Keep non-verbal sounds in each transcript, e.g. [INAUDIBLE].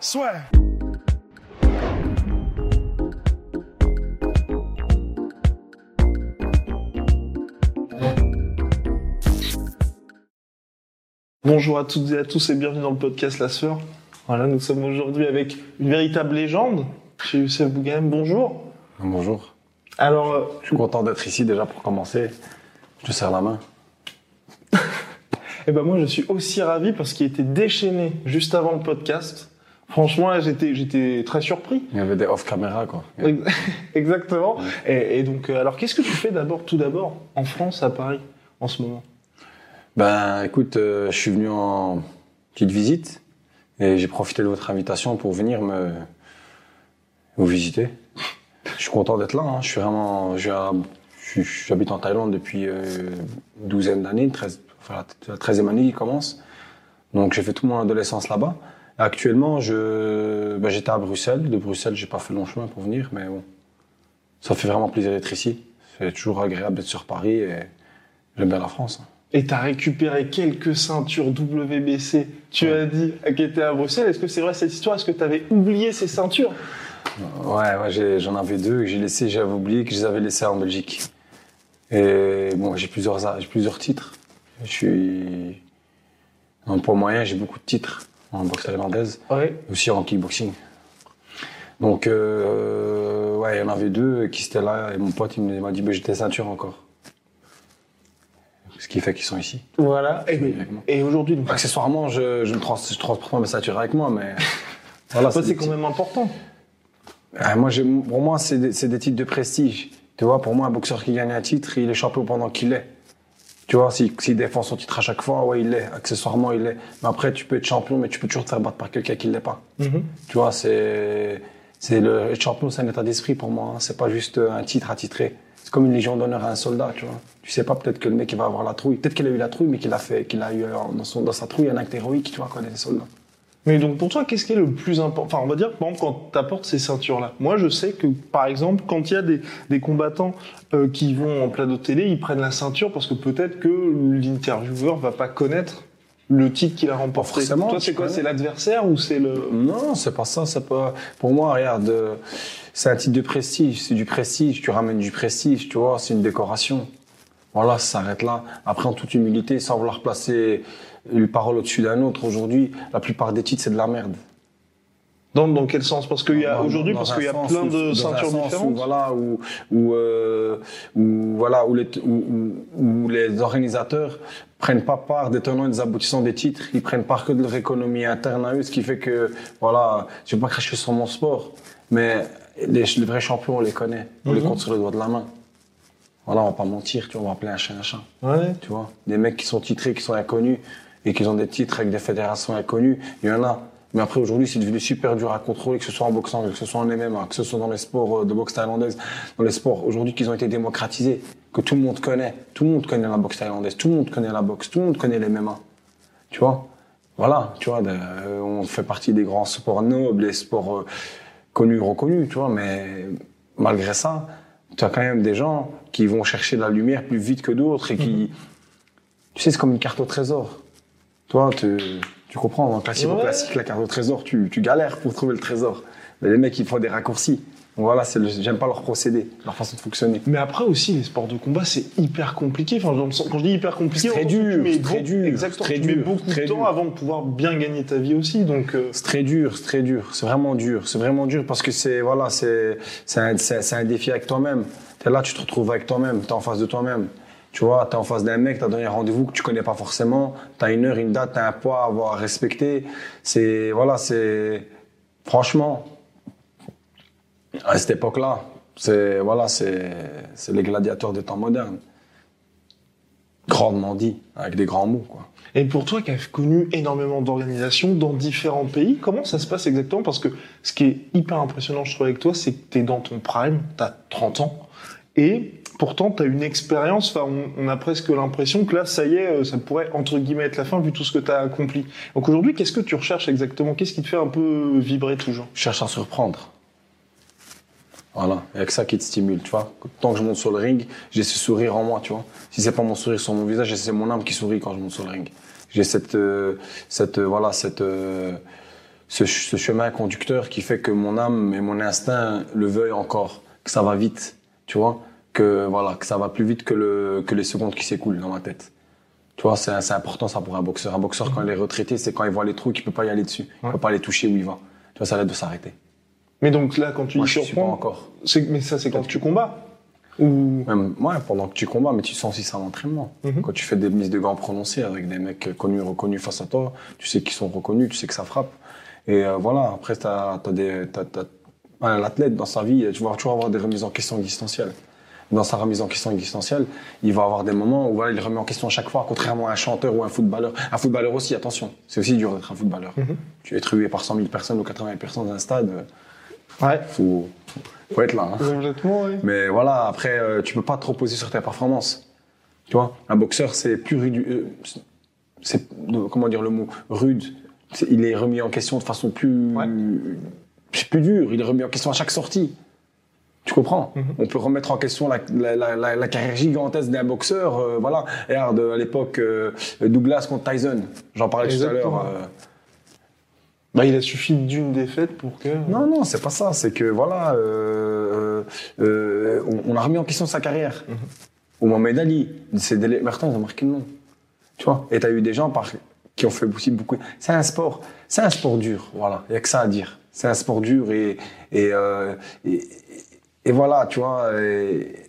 Soit. Bonjour à toutes et à tous et bienvenue dans le podcast La Sœur. Voilà, nous sommes aujourd'hui avec une véritable légende chez Youssef Bouganem. Bonjour. Bonjour. Alors, euh, Je suis content d'être ici déjà pour commencer. Je te serre la main. [LAUGHS] eh ben moi, je suis aussi ravi parce qu'il était déchaîné juste avant le podcast. Franchement, j'étais, j'étais très surpris. Il y avait des off-caméra, quoi. Ex- [LAUGHS] Exactement. Et, et donc, euh, alors, qu'est-ce que tu fais d'abord, tout d'abord, en France, à Paris, en ce moment? Ben, écoute, euh, je suis venu en petite visite et j'ai profité de votre invitation pour venir me vous visiter. Je suis content d'être là. hein. Je suis vraiment, j'habite en Thaïlande depuis euh, une douzaine d'années, 13, enfin, la treizième année qui commence. Donc j'ai fait toute mon adolescence là-bas. Actuellement, je, ben, j'étais à Bruxelles. De Bruxelles, j'ai pas fait long chemin pour venir, mais bon, ça fait vraiment plaisir d'être ici. C'est toujours agréable d'être sur Paris et j'aime bien la France. hein. Et t'as récupéré quelques ceintures WBC. Tu Ouais. as dit qui étaient à Bruxelles. Est-ce que c'est vrai cette histoire? Est-ce que t'avais oublié ces ceintures? Ouais, j'en avais deux que j'ai laissé, j'avais oublié que je les avais laissés en Belgique. Et bon, j'ai plusieurs, j'ai plusieurs titres. Je suis en poids moyen, j'ai beaucoup de titres en boxe thaïlandaise, Ouais. aussi en kickboxing. Donc, euh, ouais, il y en avait deux qui étaient là et mon pote il m'a dit, bah, j'ai tes ceintures encore. Ce qui fait qu'ils sont ici. Voilà. Et, aujourd'hui, donc, Accessoirement, je, je ne trans, je transporte pas mes ceintures avec moi, mais [LAUGHS] voilà, c'est quand même important. Ah, moi, pour moi, c'est des, des titres de prestige. Tu vois, pour moi, un boxeur qui gagne un titre, il est champion pendant qu'il l'est. Tu vois, s'il s'il défend son titre à chaque fois, ouais, il l'est. Accessoirement, il l'est. Mais après, tu peux être champion, mais tu peux toujours te faire battre par quelqu'un qui ne l'est pas. Mhm. Tu vois, c'est, c'est le être champion, c'est un état d'esprit pour moi. hein. C'est pas juste un titre à titrer. C'est comme une légion d'honneur à un soldat, tu vois. Tu sais pas, peut-être que le mec, il va avoir la trouille. Peut-être qu'il a eu la trouille, mais qu'il a fait, qu'il a eu euh, dans, son, dans sa trouille un acte héroïque, tu vois, quand il était soldat. Mais donc pour toi, qu'est-ce qui est le plus important Enfin, on va dire, par exemple, quand tu apportes ces ceintures-là. Moi, je sais que, par exemple, quand il y a des, des combattants euh, qui vont en plateau télé, ils prennent la ceinture parce que peut-être que l'intervieweur va pas connaître le titre qu'il a remporté. Forcément, Toi, c'est quoi. C'est l'adversaire ou c'est le Non, c'est pas ça, c'est pas. Pour moi, regarde, euh, c'est un titre de prestige, c'est du prestige. Tu ramènes du prestige, tu vois, c'est une décoration. Voilà, ça s'arrête là. Après, en toute humilité, sans vouloir placer une parole au-dessus d'un autre, aujourd'hui, la plupart des titres, c'est de la merde. dans, dans quel sens? Parce qu'il y a aujourd'hui, parce qu'il y a plein où- de ceintures sens où, différentes. voilà, où, où, euh, où, voilà, où, les, où, les organisateurs prennent pas part des tenants et des aboutissants des titres, ils prennent part que de leur économie interne à eux, ce qui fait que, voilà, je vais pas cracher sur mon sport, mais les, les vrais champions, on les connaît, on les Mhm. compte sur le doigt de la main. Voilà, on va pas mentir, tu vois, on va appeler un chat un chat Ouais. tu vois. Des mecs qui sont titrés, qui sont inconnus, et qui ont des titres avec des fédérations inconnues, il y en a. Mais après, aujourd'hui, c'est devenu super dur à contrôler, que ce soit en boxant, que ce soit en MMA, que ce soit dans les sports euh, de boxe thaïlandaise, dans les sports aujourd'hui qu'ils ont été démocratisés, que tout le monde connaît. Tout le monde connaît la boxe thaïlandaise, tout le monde connaît la boxe, tout le monde connaît les MMA. Tu vois? Voilà, tu vois, de- euh, on fait partie des grands sports nobles, les sports euh, connus, reconnus, tu vois, mais malgré ça, tu as quand même des gens qui vont chercher la lumière plus vite que d'autres et qui, tu sais, c'est comme une carte au trésor. Toi, tu, tu comprends, le classique Ouais. classique, la carte au trésor, tu, tu galères pour trouver le trésor. Mais les mecs, ils font des raccourcis. Voilà, j'aime pas leur procédé, leur façon de fonctionner. Mais après aussi, les sports de combat, c'est hyper compliqué. Enfin, quand je dis hyper compliqué, C'est très dur, tu mets très beaucoup- dur, Exactement. très tu mets dur, beaucoup c'est très de temps dur. avant de pouvoir bien gagner ta vie aussi. Donc, euh, C'est très dur, c'est très dur, c'est vraiment dur, c'est vraiment dur parce que c'est voilà, c'est c'est un, un défi avec toi-même. T'es là, tu te retrouves avec toi-même, t'es en face de toi-même. Tu vois, t'es en face d'un mec, t'as donné un rendez-vous que tu connais pas forcément, t'as une heure, une date, t'as un poids à avoir. C'est voilà, c'est franchement à cette époque-là, c'est voilà, c'est c'est les gladiateurs des temps modernes. grandement dit, avec des grands mots, quoi. Et pour toi qui as connu énormément d'organisations dans différents pays, comment ça se passe exactement? Parce que ce qui est hyper impressionnant, je trouve, avec toi, c'est que tu es dans ton prime, tu as 30 ans, et pourtant tu as une expérience, enfin, on, a presque l'impression que là, ça y est, euh, ça pourrait, entre guillemets, être la fin, vu tout ce que tu as accompli. Donc aujourd'hui, qu'est-ce que tu recherches exactement? Qu'est-ce qui te fait un peu vibrer toujours? Je cherche à surprendre. Voilà, il y a que ça qui te stimule, tu vois. Tant que je monte sur le ring, j'ai ce sourire en moi, tu vois. Si c'est pas mon sourire sur mon visage, c'est mon âme qui sourit quand je monte sur le ring. J'ai cette, euh, cette, euh, voilà, cette, ce, ce chemin conducteur qui fait que mon âme et mon instinct le veuillent encore, que ça va vite, tu vois. Que voilà, que ça va plus vite que le, que les secondes qui s'écoulent dans ma tête. Tu vois, c'est important ça pour un boxeur. Un boxeur quand il est retraité, c'est quand il voit les trous qu'il peut pas y aller dessus, il Ouais. peut pas les toucher où il va. Tu vois, ça l'aide de s'arrêter. Mais donc là, quand tu Moi, dis surprendre, encore. mais ça, c'est quand tu combats Ou? Même, ouais, pendant que tu combats, mais tu sens aussi ça à l'entraînement. Mhm. Quand tu fais des mises de gants prononcées avec des mecs connus, reconnus face à toi, tu sais qu'ils sont reconnus, tu sais que ça frappe. Et euh, voilà, après, t'as, t'as des, t'as, t'as- un athlète dans sa vie, tu vas toujours avoir des remises en question existentielles. Dans sa remise en question existentielle, il va avoir des moments où voilà, il remet en question à chaque fois, contrairement à un chanteur ou un footballeur. Un footballeur aussi, attention, c'est aussi dur d'être un footballeur. Mhm. Tu es trué par 100 000 personnes ou 80 000 personnes dans un stade, euh, Ouais. faut, faut être là. hein. Complètement, oui. Mais voilà, après, euh, tu peux pas trop poser sur tes performances. Tu vois, un boxeur, c'est plus rude. euh, c'est euh, comment dire le mot rude. Il est remis en question de façon plus, Ouais. c'est plus dur. Il est remis en question à chaque sortie. Tu comprends? Mhm. On peut remettre en question la, la, la, la- la carrière gigantesque d'un boxeur. euh, voilà. Regarde, à l'époque, euh, Douglas contre Tyson. J'en parlais tout à l'heure. euh, Bah, il a suffi d'une défaite pour que. non, non, c'est pas ça. C'est que voilà, euh, euh, on, on a remis en question sa carrière. Ou Mohamed Ali, c'est. Mertens, ils ont marqué le nom. Tu vois? Et t'as eu des gens par, qui ont fait aussi beaucoup. C'est un sport, c'est un sport dur. Voilà, il y a que ça à dire. C'est un sport dur et et, euh, et, et voilà, tu vois.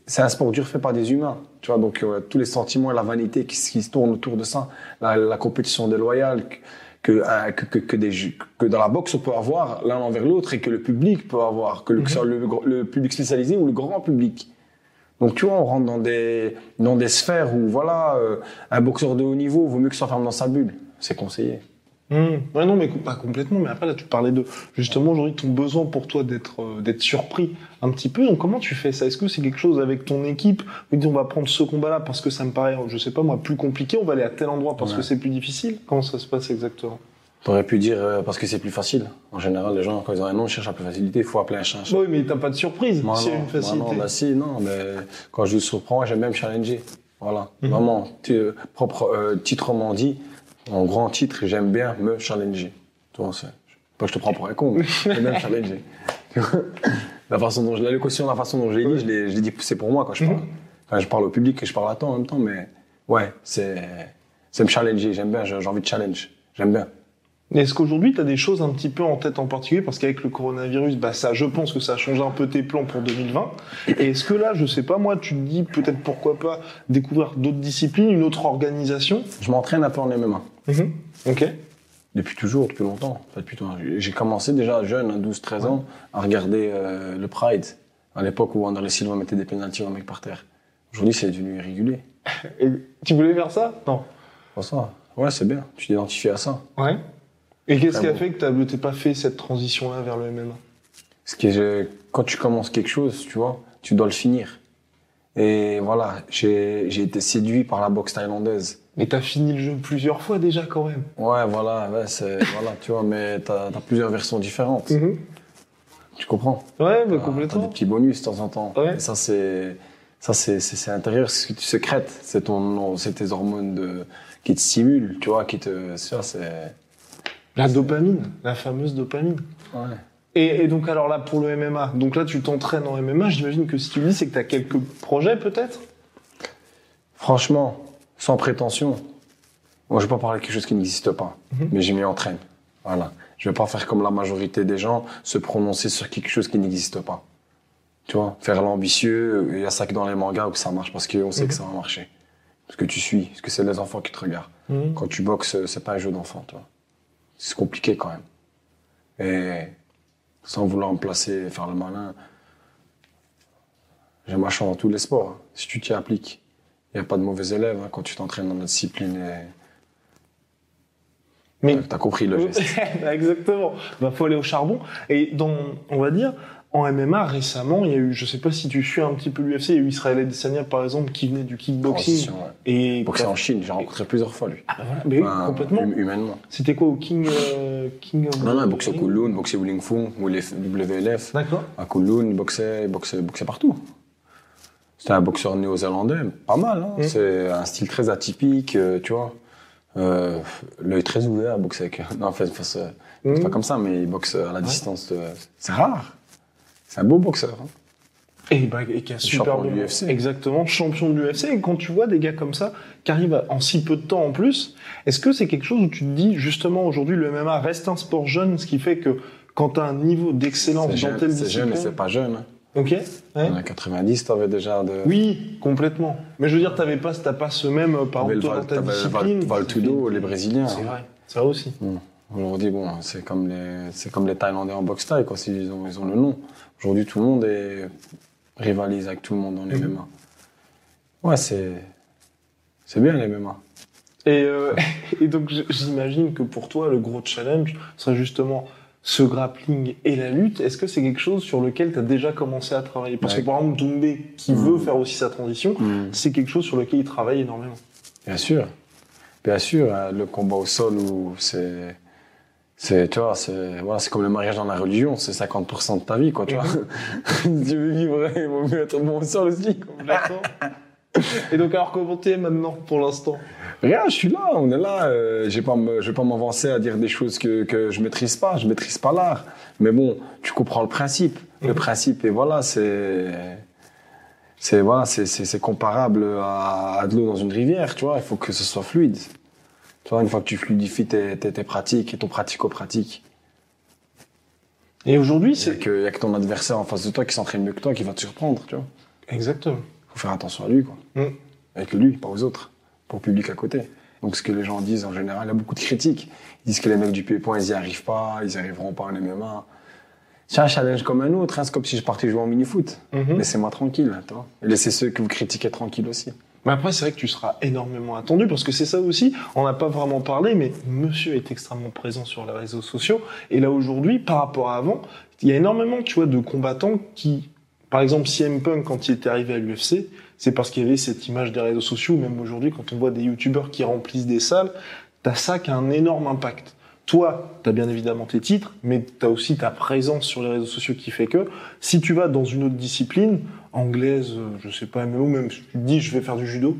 C'est un sport dur fait par des humains. Tu vois, donc euh, tous les sentiments et la vanité qui, se- qui se tournent autour de ça, la, la compétition déloyale. que- que, euh, que, que, que, des, ju- que dans la boxe on peut avoir l'un envers l'autre et que le public peut avoir, que le, que ce soit le, le public spécialisé ou le grand public. Donc tu vois, on rentre dans des, dans des sphères où voilà, euh, un boxeur de haut niveau vaut mieux que s'enferme dans sa bulle. C'est conseillé. Mmh. Ouais, non, mais pas complètement. Mais après, là, tu parlais de justement aujourd'hui ton besoin pour toi d'être euh, d'être surpris un petit peu. Donc, comment tu fais ça? Est-ce que c'est quelque chose avec ton équipe? Vous dites, on va prendre ce combat-là parce que ça me paraît, je sais pas moi, plus compliqué. On va aller à tel endroit parce Ouais. que c'est plus difficile? Comment ça se passe exactement? T'aurais pu dire euh, parce que c'est plus facile. En général, les gens, quand ils ont un nom, ils cherchent la plus facilité. Il faut appeler un chat. Bah Oui, mais t'as pas de surprise Moi, a non, une facilité. moi, non, bah si, non, mais quand je le surprends, j'aime bien me challenger. Voilà, Mhm. vraiment, euh, propre euh, titrement dit, en grand titre, j'aime bien me challenger. Tu vois, c'est, pas que je te prends pour un con, mais j'aime bien me challenger. [LAUGHS] la façon dont je l'ai, l'équation, la façon dont je l'ai dit, je l'ai, je l'ai dit, c'est pour moi quand je parle. Mhm. Enfin, je parle au public et je parle à toi en même temps, mais ouais, c'est, c'est me challenger, j'aime bien, j'ai envie de challenge, j'aime bien. Est-ce qu'aujourd'hui, tu as des choses un petit peu en tête en particulier? Parce qu'avec le coronavirus, bah ça, je pense que ça a changé un peu tes plans pour 2020. Et est-ce que là, je sais pas, moi, tu te dis peut-être pourquoi pas découvrir d'autres disciplines, une autre organisation? Je m'entraîne un peu en MMA. Ok. Depuis toujours, depuis longtemps. Enfin, depuis toujours. J'ai commencé déjà jeune, à 12-13 ans, à regarder euh, le Pride. À l'époque où Anderlecht Silva mettait des pénaltys aux mecs par terre. Aujourd'hui, c'est devenu irrégulier. [LAUGHS] Et tu voulais faire ça? Non. Pas ça. Ouais, c'est bien. Tu t'identifies à ça. Ouais. Et qu'est-ce qui a fait que t'as- t'aies pas fait cette transition-là vers le MMA Ce qui est, quand tu commences quelque chose, tu vois, tu dois le finir. Et voilà, j'ai été séduit par la boxe thaïlandaise. Mais t'as fini le jeu plusieurs fois déjà quand même. Ouais, voilà, ouais, c'est, [LAUGHS] voilà, tu vois, mais t'as as plusieurs versions différentes. Tu comprends? Ouais, bah, T'as- T'as complètement. des petits bonus de temps en temps. Ouais. Et ça, c'est, ça, c'est, intérieur, c'est ce que tu secrètes. C'est tes hormones de, qui te stimulent, tu vois, qui te, ça, c'est, La dopamine, la fameuse dopamine. ouais. Et, et donc alors là pour le MMA, donc là tu t'entraînes en MMA, j'imagine que si tu dis c'est que t'as quelques projets peut-être? Franchement, sans prétention, moi, je vais pas parler de quelque chose qui n'existe pas, Mhm. mais je m'y entraîne. Voilà. Je vais pas faire comme la majorité des gens, se prononcer sur quelque chose qui n'existe pas. Tu vois, faire l'ambitieux, il y a ça que dans les mangas où ça marche parce qu'on sait Mhm. que ça va marcher. Parce que tu suis, parce que c'est les enfants qui te regardent. Quand tu boxes, c'est pas un jeu d'enfant, tu vois. C'est compliqué quand même. Et sans vouloir me placer, faire le malin, j'ai ma chance dans tous les sports. hein. Si tu t'y appliques, n'y a pas de mauvais élèves hein, quand tu t'entraînes dans la discipline. Et... Mais T'as compris le geste. [LAUGHS] Bah, Exactement. Bah, faut aller au charbon. Et dans, on va dire, en MMA, récemment, il y a eu, je sais pas si tu suis un petit peu l'UFC, il y a eu Israël Adesanya, par exemple, qui venait du kickboxing. Ouais. Et Boxer en Chine, j'ai rencontré plusieurs fois lui. Ah, bah voilà. Mais oui, complètement. hum- Humainement. C'était quoi au King, euh, King of Non, non, il boxait au Kowloon, boxait au Wling Fu, ou les WLF. D'accord. À Kowloon, il boxait, boxait, il boxait partout. C'était un boxeur néo-zélandais, pas mal. Hein. Mm. C'est un style très atypique, euh, tu vois. Euh, L'œil très ouvert à boxer avec. [LAUGHS] Non, en fait, enfin, c'est c'est Mm. pas comme ça, mais il boxe à la distance. de- C'est rare. C'est un beau boxeur. hein. Et, bah, et qui a super Champion bon- de l'UFC. Exactement, champion de l'UFC. Et quand tu vois des gars comme ça, qui arrivent en si peu de temps en plus, est-ce que c'est quelque chose où tu te dis, justement, aujourd'hui, le MMA reste un sport jeune, ce qui fait que quand tu as un niveau d'excellence C'est dans telle c'est jeune, mais discipline... c'est pas jeune. hein. Ok ouais. En 90, t'avais déjà de. Oui, complètement. Mais je veux dire, t'avais pas, t'as pas ce même, euh, par exemple, le toi, Val- dans ta discipline. Valtudo, les Brésiliens. C'est vrai, ça aussi. Bon, Aujourd'hui, bon, c'est comme les, c'est comme les Thaïlandais en boxe thaï, quoi. Ils ont, ils ont le nom. Aujourd'hui, tout le monde est, rivalise avec tout le monde dans les. MMA. Ouais, c'est, c'est bien les MMA. Et, euh, [LAUGHS] et donc, j'imagine que pour toi, le gros challenge serait justement ce grappling et la lutte. Est-ce que c'est quelque chose sur lequel tu as déjà commencé à travailler? Parce Ouais. que par exemple, Doumbé, qui Mhm. veut faire aussi sa transition, c'est quelque chose sur lequel il travaille énormément. Bien sûr. Bien sûr, hein, le combat au sol où c'est, c'est, tu vois, c'est, voilà, c'est comme le mariage dans la religion, c'est 50% de ta vie, quoi, tu [LAUGHS] vois. [LAUGHS] si tu veux vivre, il vaut mieux être bon au sol aussi. Complètement. [LAUGHS] et donc, alors, comment t'es maintenant, pour l'instant Rien, je suis là, on est là. Euh, j'ai pas je vais pas m'avancer à dire des choses que, que je maîtrise pas. Je maîtrise pas l'art. Mais bon, tu comprends le principe. Le Mhm. principe, et voilà, c'est, c'est voilà, c'est, comparable à, à de l'eau dans une rivière. Tu vois, il faut que ce soit fluide. Tu vois, une fois que tu fluidifies tes, tes, tes pratiques et ton pratico-pratique, Et aujourd'hui, c'est c'est. qu'il y a que ton adversaire en face de toi qui s'entraîne mieux que toi qui va te surprendre. Tu vois, Exactement. Faut faire attention à lui, quoi. Mm. Avec lui, pas aux autres, pour le public à côté. Donc ce que les gens disent en général, il y a beaucoup de critiques. Ils disent que les mecs du pied-point, ils y arrivent pas, ils y arriveront pas en MMA. C'est un challenge comme un autre, hein, c'est comme si je partais jouer en mini-foot. Mhm. Laissez-moi tranquille, vois. Et laissez ceux que vous critiquez tranquilles aussi. Mais après, c'est vrai que tu seras énormément attendu parce que c'est ça aussi. On n'a pas vraiment parlé, mais monsieur est extrêmement présent sur les réseaux sociaux. Et là, aujourd'hui, par rapport à avant, il y a énormément, tu vois, de combattants qui, par exemple, CM Punk, quand il était arrivé à l'UFC, c'est parce qu'il y avait cette image des réseaux sociaux. Même aujourd'hui, quand on voit des youtubeurs qui remplissent des salles, t'as ça qui a un énorme impact. Toi, t'as bien évidemment tes titres, mais t'as aussi ta présence sur les réseaux sociaux qui fait que si tu vas dans une autre discipline, anglaise, je sais pas, MMO, même si tu te dis je vais faire du judo,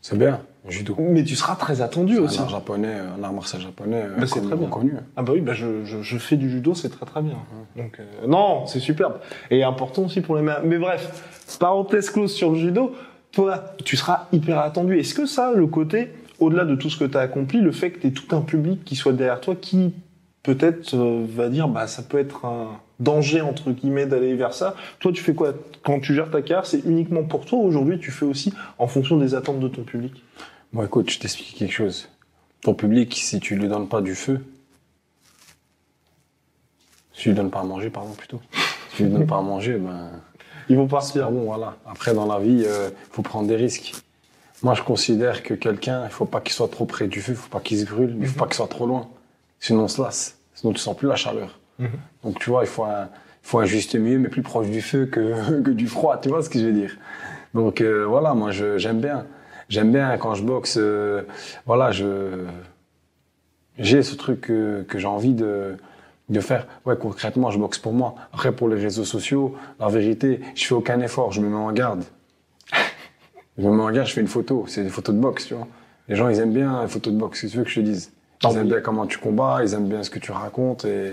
C'est bien, judo. mais tu seras très attendu Un aussi. art japonais, un art martial japonais, euh, Bah, c'est connu- très bien. reconnu. Ah bah oui, bah je, je, je fais du judo, c'est très très bien. Donc euh, non, c'est superbe et important aussi pour les mains. Mais bref, parenthèse close sur le judo. Toi, tu seras hyper attendu. Est-ce que ça, le côté, au-delà de tout ce que tu as accompli, le fait que tu tout un public qui soit derrière toi, qui peut-être euh, va dire, bah ça peut être un danger entre guillemets d'aller vers ça. Toi, tu fais quoi quand tu gères ta carrière? C'est uniquement pour toi. Aujourd'hui, tu fais aussi en fonction des attentes de ton public. Bon, écoute, je t'explique quelque chose. Ton public, si tu lui donnes pas du feu, si tu lui donnes pas à manger, pardon, plutôt. Si tu lui donnes pas à manger, ben, Ils vont partir. bon, voilà. Après, dans la vie, il faut prendre des risques. Moi, je considère que quelqu'un, il faut pas qu'il soit trop près du feu, il faut pas qu'il se brûle, mais il faut pas qu'il soit trop loin. Sinon, on se lasse. Sinon, tu sens plus la chaleur. Mhm. Donc, tu vois, il faut un, il faut un juste milieu, mais plus proche du feu que, [LAUGHS] que du froid. Tu vois ce que je veux dire? Donc, euh, voilà, moi, je, j'aime bien. J'aime bien quand je boxe, euh, voilà, je, j'ai ce truc que, que j'ai envie de, de faire. Ouais, concrètement, je boxe pour moi. Après, pour les réseaux sociaux, la vérité, je fais aucun effort, je me mets en garde. [LAUGHS] Je me mets en garde, je fais une photo. C'est des photos de boxe, tu vois. Les gens, ils aiment bien les photos de boxe. Tu veux que je te dise Ils aiment bien comment tu combats, ils aiment bien ce que tu racontes. Et,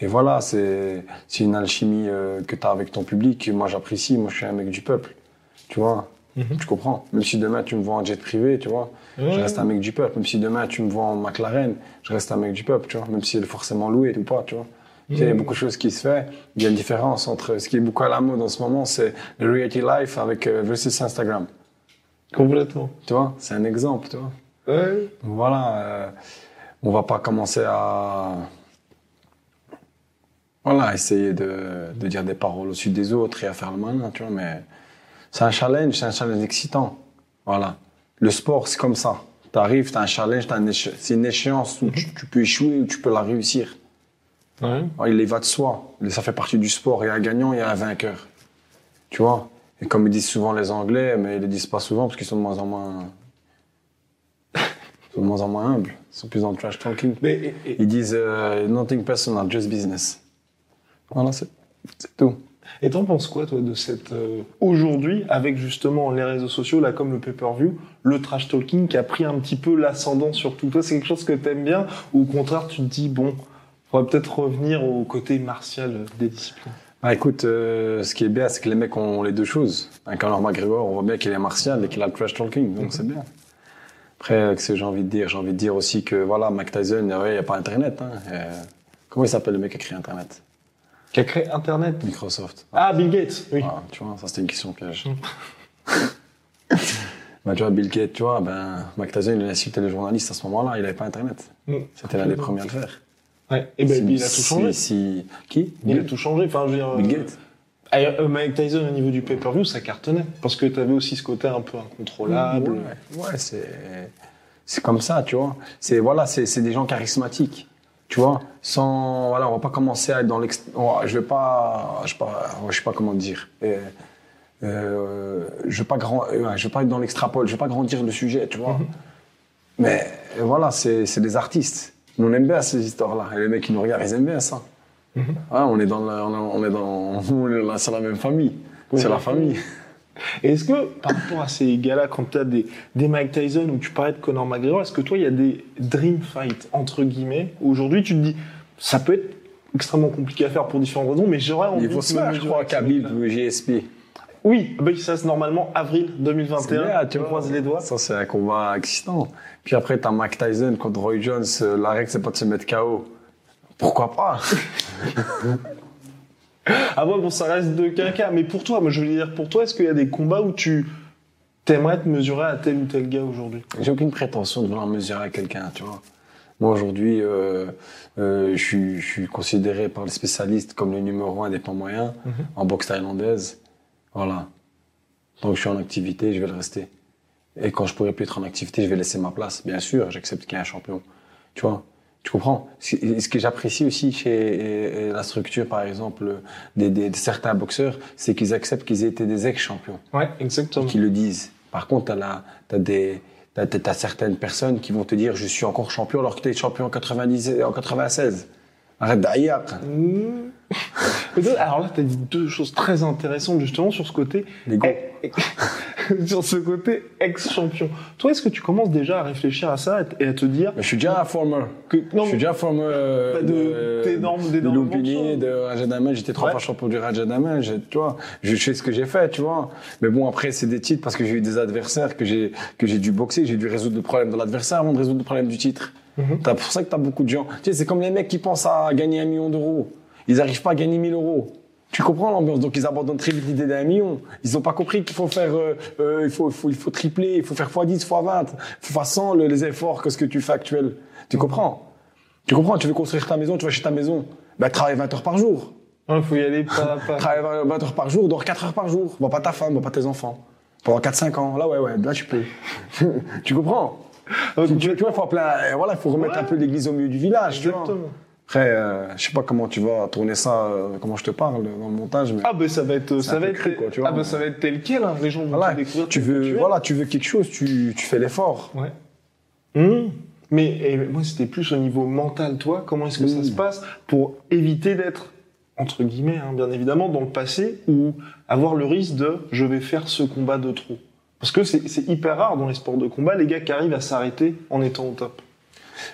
et voilà, c'est c'est une alchimie euh, que tu as avec ton public. Moi, j'apprécie. Moi, je suis un mec du peuple. Tu vois Mhm. Tu comprends? Même si demain, tu me vois en jet privé, tu vois Ouais. je reste un mec du peuple. Même si demain tu me vois en McLaren, je reste un mec du peuple, tu vois. Même si elle est forcément louée ou pas, tu vois. Il y a beaucoup de choses qui se fait. Il y a une différence entre ce qui est beaucoup à la mode en ce moment, c'est le reality life avec euh, versus Instagram. Complètement. Tu vois, c'est un exemple, tu vois. Ouais. Voilà, euh, on va pas commencer à voilà, essayer de, de dire des paroles au-dessus des autres et à faire le malin, tu vois, mais c'est un challenge, c'est un challenge excitant. Voilà. Le sport, c'est comme ça. Tu arrives, tu as un challenge, t'as un éche- c'est une échéance où tu, tu peux échouer ou tu peux la réussir. Ouais. Il y va de soi. Ça fait partie du sport. Il y a un gagnant, il y a un vainqueur. Tu vois? Et comme ils disent souvent les Anglais, mais ils le disent pas souvent parce qu'ils sont de moins en moins... ils [LAUGHS] sont de moins en moins humbles. Ils sont plus dans le trash talking. Mais, et- et- Ils disent euh, nothing personal, just business. Voilà, c'est tout. Et t'en penses quoi, toi, de cette euh, aujourd'hui, avec justement les réseaux sociaux, là, comme le pay-per-view, le trash talking qui a pris un petit peu l'ascendant sur tout? Toi, c'est quelque chose que t'aimes bien, ou au contraire, tu te dis bon, faudrait peut-être revenir au côté martial des disciplines? Ah, écoute, euh, ce qui est bien, c'est que les mecs ont les deux choses. Un Conor McGregor, on voit bien qu'il est martial et qu'il a le trash talking, donc c'est bien. Après, euh, que j'ai envie de dire? J'ai envie de dire aussi que, voilà, Mike Tyson, il n'y a pas Internet. Hein. Euh, comment il s'appelle le mec qui a créé Internet? Qui a créé Internet. Microsoft. Ah, Bill Gates. Oui. Ah, tu vois, ça c'était une question piège. [LAUGHS] bah, tu vois, Bill Gates, tu vois, ben, Mike Tyson, il a insulté les journalistes à ce moment-là, il n'avait pas Internet. Mm. C'était l'un des premiers à le faire. Ouais. Et ben, il a tout changé. si- Qui? Il a tout changé. Enfin, je veux dire. Bill euh, Gates. ah, euh, Mike Tyson au niveau du pay-per-view, ça cartonnait. Parce que t'avais aussi ce côté un peu incontrôlable. Ouais, ouais, c'est c'est comme ça, tu vois. C'est voilà, c'est des gens charismatiques, tu vois. Sans voilà, on va pas commencer à être dans l'ex. Je vais pas, je sais pas, je sais pas comment dire. Euh, euh, je vais pas grand, je vais pas être dans l'extrapole, je vais pas grandir le sujet, tu vois. Mais euh, voilà, c'est c'est des artistes. Nous on aime bien ces histoires-là. Et les mecs qui nous regardent, ils aiment bien ça. Ouais, on est dans la, on est- on est dans, [LAUGHS] c'est la même famille. C'est la famille. Et est-ce que, par rapport à ces gars-là, quand tu as des, des Mike Tyson ou tu parlais de Conor McGregor, est-ce que toi, il y a des dream fights, entre guillemets, où aujourd'hui tu te dis, ça peut être extrêmement compliqué à faire pour différentes raisons, mais j'aurais envie de me faire, je crois, Khabib GSP. Oui, bah, ça c'est normalement avril 2021, C'est bien, tu vois. croises les doigts. Ça, c'est un combat excitant. Puis après, t'as Mike Tyson contre Roy Jones. Euh, La règle, c'est pas de se mettre KO. Pourquoi pas? [LAUGHS] Ah ouais, bon, ça reste de quinquas, mais pour toi, moi je veux dire, pour toi, est-ce qu'il y a des combats où tu t'aimerais te mesurer à tel ou tel gars aujourd'hui? J'ai aucune prétention de vouloir mesurer à quelqu'un, tu vois. Moi, aujourd'hui, euh, euh, je, suis, je suis considéré par les spécialistes comme le numéro un des poids moyens Mhm. en boxe thaïlandaise. Voilà. Donc, je suis en activité, je vais le rester. Et quand je pourrai plus être en activité, je vais laisser ma place. Bien sûr, j'accepte qu'il y ait un champion. Tu vois? Tu comprends Ce que j'apprécie aussi chez euh, la structure, par exemple, des, des- de certains boxeurs, c'est qu'ils acceptent qu'ils aient été des ex-champions Ouais, exactement. qui le disent. Par contre, t'as des, t'as certaines personnes qui vont te dire je suis encore champion alors que t'es champion en 90, et en 96. Arrête d'ailleurs. [LAUGHS] Peut-être- Alors là, tu as dit deux choses très intéressantes justement sur ce côté L'ego. [LAUGHS] Sur ce côté ex-champion. Toi, est-ce que tu commences déjà à réfléchir à ça et à te dire Mais je suis déjà un former. que non, je suis déjà former euh, Bah, de- d'énormes- de d'énormes morceaux. de Rajadamel. J'étais trois fois champion du Rajadamel. Je, tu vois, je sais ce que j'ai fait, tu vois. Mais bon, après, c'est des titres parce que j'ai eu des adversaires que j'ai, que j'ai dû boxer. J'ai dû résoudre le problème de l'adversaire avant de résoudre le problème du titre. Mhm. C'est pour ça que t'as beaucoup de gens. Tu sais, c'est comme les mecs qui pensent à gagner un million d'euros. Ils n'arrivent pas à gagner 1000 euros. Tu comprends l'ambiance? Donc ils abandonnent très vite l'idée d'un million. Ils n'ont pas compris qu'il faut faire, euh, euh, il faut, il faut, il faut tripler, il faut faire x10, x20, fois 100 le- les efforts que ce que tu fais actuel. Tu comprends? Tu comprends? Tu veux construire ta maison, tu vas chez ta maison. Ben, travaille 20 heures par jour. il faut y aller pas [LAUGHS] pas. Travaille 20 heures par jour, dors 4 heures par jour. Vois pas ta femme, vois pas tes enfants. Pendant 4-5 ans. Là, ouais, ouais, là, tu peux. [LAUGHS] tu comprends? Ouais, tu, tu vois, il faut, voilà, faut remettre Ouais. un peu l'église au milieu du village. tu vois. Après, euh, je sais pas comment tu vas tourner ça, euh, comment je te parle dans le montage, mais Ah ben ça va être ça va être cru, quoi, tu vois. ah ben ça va être tel quel hein. les gens vont voilà, te découvrir tu veux, tu voilà, tu veux quelque chose, tu, tu fais l'effort. Ouais. Mmh. Mais et moi, c'était plus au niveau mental, toi. Comment est-ce que ça Mmh. se passe pour éviter d'être, entre guillemets, hein, bien évidemment, dans le passé ou avoir le risque de je vais faire ce combat de trop Parce que c'est hyper rare dans les sports de combat, les gars qui arrivent à s'arrêter en étant au top.